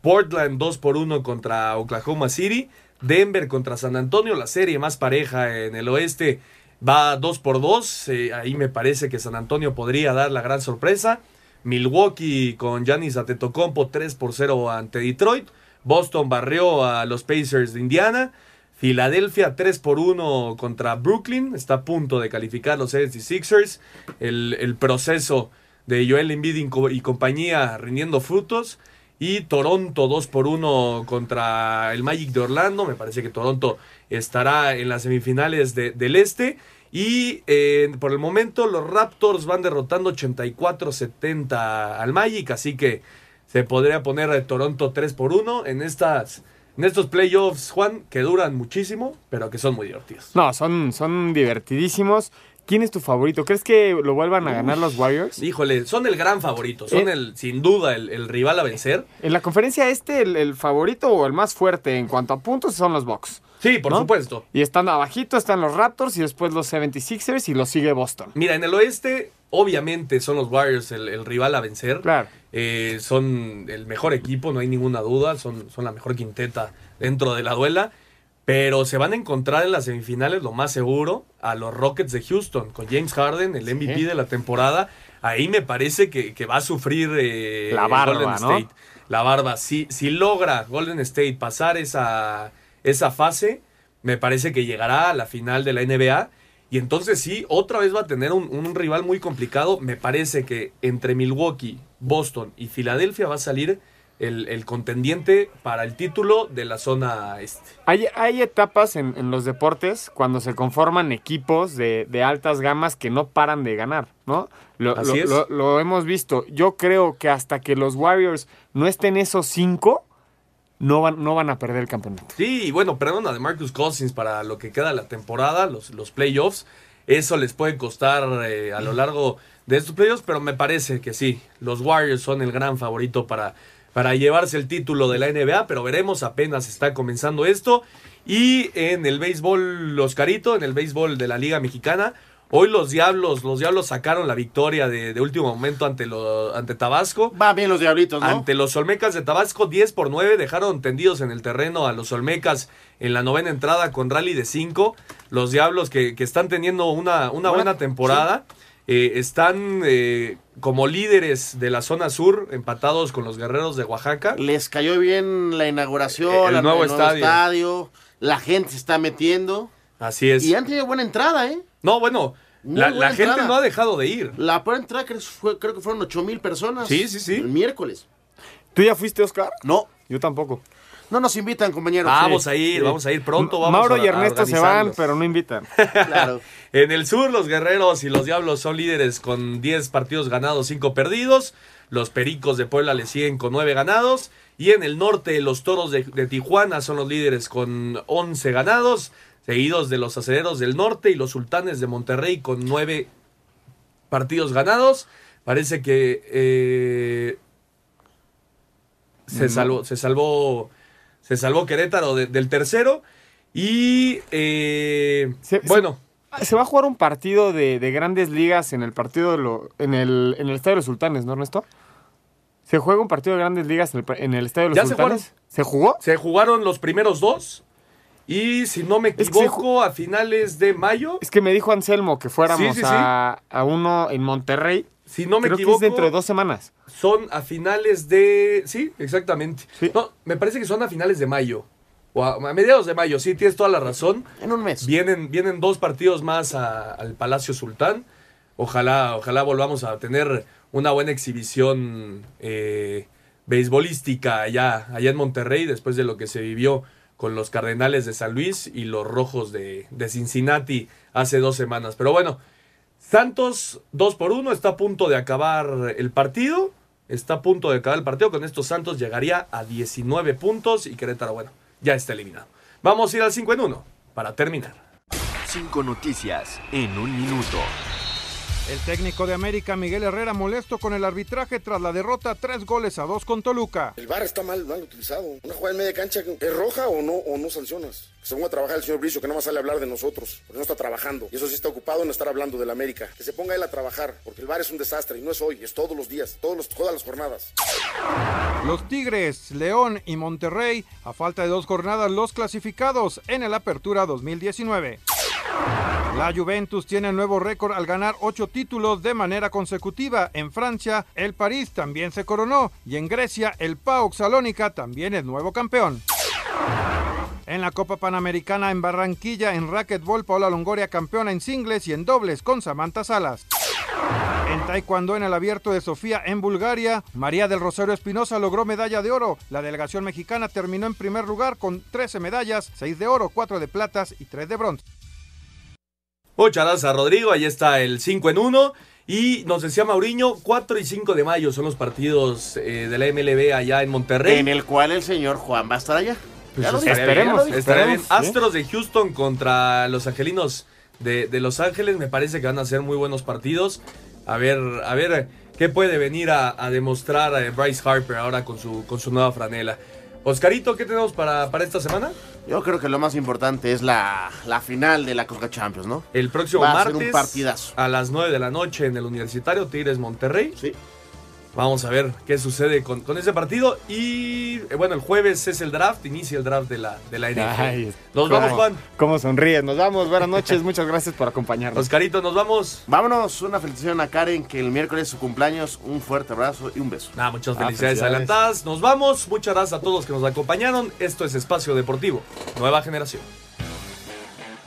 Portland 2 por 1 contra Oklahoma City. Denver contra San Antonio, la serie más pareja en el oeste va 2 por 2. Eh, ahí me parece que San Antonio podría dar la gran sorpresa. Milwaukee con Giannis Antetokounmpo 3 por 0 ante Detroit. Boston barrió a los Pacers de Indiana. Filadelfia 3 por 1 contra Brooklyn. Está a punto de calificar los 76ers. El, el proceso de Joel Embiid y co- y compañía rindiendo frutos. Y Toronto 2 por 1 contra el Magic de Orlando. Me parece que Toronto estará en las semifinales de- del Este. Y eh, por el momento los Raptors van derrotando 84-70 al Magic. Así que se podría poner a Toronto 3 por 1 en estas... En estos playoffs, Juan, que duran muchísimo, pero que son muy divertidos. No, son, son divertidísimos. ¿Quién es tu favorito? ¿Crees que lo vuelvan a ganar los Warriors? Híjole, son el gran favorito, son Eh. el, sin duda el, el rival a vencer. En la conferencia este, el, el favorito o el más fuerte en cuanto a puntos son los Bucks. Sí, por ¿no? supuesto. Y están abajito, están los Raptors y después los 76ers y los sigue Boston. Mira, en el oeste, obviamente son los Warriors el, el rival a vencer. Claro. Eh, son el mejor equipo, no hay ninguna duda. Son, son la mejor quinteta dentro de la duela. Pero se van a encontrar en las semifinales, lo más seguro, a los Rockets de Houston, con James Harden, el MVP de la temporada. Ahí me parece que, que va a sufrir eh, La barba, Golden ¿no? State. La barba. Si, si logra Golden State pasar esa, esa fase, me parece que llegará a la final de la NBA. Y entonces sí, otra vez va a tener un, un rival muy complicado. Me parece que entre Milwaukee, Boston y Filadelfia va a salir el, el contendiente para el título de la zona este. Hay, hay etapas en, en los deportes cuando se conforman equipos de, de altas gamas que no paran de ganar, ¿no? Lo, Así lo- es. lo- lo hemos visto. Yo creo que hasta que los Warriors no estén esos cinco, no van, no van a perder el campeonato. Sí, bueno, perdón de Marcus Cousins para lo que queda la temporada, los, los playoffs. Eso les puede costar eh, a lo largo de estos playoffs, pero me parece que sí, los Warriors son el gran favorito para, para llevarse el título de la NBA, pero veremos, apenas está comenzando esto. Y en el béisbol Oscarito, en el béisbol de la Liga Mexicana, Hoy los Diablos, los Diablos sacaron la victoria de, de último momento ante, lo, ante Tabasco. Va bien los Diablitos, ¿no? Ante los Olmecas de Tabasco, 10 por 9, dejaron tendidos en el terreno a los Olmecas en la novena entrada con rally de 5. Los Diablos que, que están teniendo una, una buena temporada. eh, están eh, como líderes de la zona sur, empatados con los guerreros de Oaxaca. Les cayó bien la inauguración, El nuevo estadio. estadio, La gente se está metiendo. Así es. Y han tenido buena entrada, ¿eh? No, bueno, la, la gente no ha dejado de ir. La buena entrada creo, que fue- creo que fueron 8 mil personas. Sí, sí, sí. El miércoles. ¿Tú ya fuiste, Oscar? No. Yo tampoco. No nos invitan, compañeros. Vamos Sí. a ir, Sí. vamos a ir pronto. Vamos Mauro a- y Ernesto se van, pero no invitan. Claro. En el sur, los guerreros y los diablos son líderes con 10 partidos ganados, 5 perdidos. Los pericos de Puebla le siguen con 9 ganados. Y en el norte, los toros de, de Tijuana son los líderes con 11 ganados. Seguidos de los acereros del norte y los sultanes de Monterrey con 9 partidos ganados. Parece que eh, se salvó, se salvó, se salvó Querétaro de- del tercero. Y eh, bueno. Se va a jugar un partido de, de grandes ligas en el partido de lo, en el, en el Estadio de los Sultanes, ¿no, Ernesto? Se juega un partido de grandes ligas en el, en el Estadio de los ¿Ya se Sultanes. jugaron? ¿Se jugó? Se jugaron los primeros dos. Y si no me equivoco, a finales de mayo. Es que me dijo Anselmo que fuéramos Sí, sí, sí. A, a uno en Monterrey. Si no me Creo equivoco. que es dentro de dos semanas. Son a finales de. Sí, exactamente. No, me parece que son a finales de mayo. O a, a mediados de mayo, sí, tienes toda la razón. En un mes. Vienen, vienen dos partidos más al Palacio Sultán. Ojalá, ojalá volvamos a tener una buena exhibición eh, beisbolística allá, allá en Monterrey, después de lo que se vivió con los Cardenales de San Luis y los Rojos de, Cincinnati hace dos semanas. Pero bueno, Santos 2 por 1 está a punto de acabar el partido. Está a punto de acabar el partido. Con estos Santos llegaría a 19 puntos y Querétaro, bueno, ya está eliminado. Vamos a ir al 5 en 1 para terminar. Cinco noticias en un minuto. El técnico de América, Miguel Herrera, molesto con el arbitraje tras la derrota tres goles a dos con Toluca. El VAR está mal, mal utilizado. Una jugada en media cancha, ¿es roja o no, o no sancionas? Que se ponga a trabajar el señor Bricio, que no más sale a hablar de nosotros, porque no está trabajando. Y eso sí está ocupado en estar hablando del América. Que se ponga él a trabajar, porque el VAR es un desastre y no es hoy, es todos los días, todos los, todas las jornadas. Los Tigres, León y Monterrey, a falta de dos jornadas, los clasificados en el Apertura 2019. La Juventus tiene nuevo récord al ganar ocho títulos de manera consecutiva. En Francia, el París también se coronó y en Grecia, el PAOK Salónica también es nuevo campeón. En la Copa Panamericana en Barranquilla, en racquetball, Paola Longoria campeona en singles y en dobles con Samantha Salas. En Taekwondo en el abierto de Sofía en Bulgaria, María del Rosario Espinosa logró medalla de oro. La delegación mexicana terminó en primer lugar con 13 medallas, 6 de oro, 4 de platas y 3 de bronce. Muchas gracias a Rodrigo, ahí está el 5 en 1. Y nos decía Mauriño, 4 y 5 de mayo son los partidos eh, de la MLB allá en Monterrey. En el cual el señor Juan va a estar allá. Pues Ya bien. Esperemos. Astros de Houston contra los Angelinos de, de Los Ángeles, me parece que van a ser muy buenos partidos. A ver, a ver qué puede venir a, a demostrar eh, Bryce Harper ahora con su, con su nueva franela. Oscarito, ¿qué tenemos para, para esta semana? Yo creo que lo más importante es la, la final de la Coca Champions, ¿no? El próximo Va a ser martes un partidazo. a las 9 de la noche en el Universitario Tigres Monterrey. Sí. Vamos a ver qué sucede con, con ese partido. Y eh, bueno, el jueves es el draft, inicia el draft de la, de la NFL. Ay, nos cómo- vamos, Juan. Cómo sonríes. Nos vamos. Buenas noches. Muchas gracias por acompañarnos. Oscarito, nos vamos. Vámonos, una felicitación a Karen, que el miércoles es su cumpleaños. Un fuerte abrazo y un beso. Ah, muchas Ah, felicidades felicidades. adelantadas. Nos vamos. Muchas gracias a todos que nos acompañaron. Esto es Espacio Deportivo, nueva generación.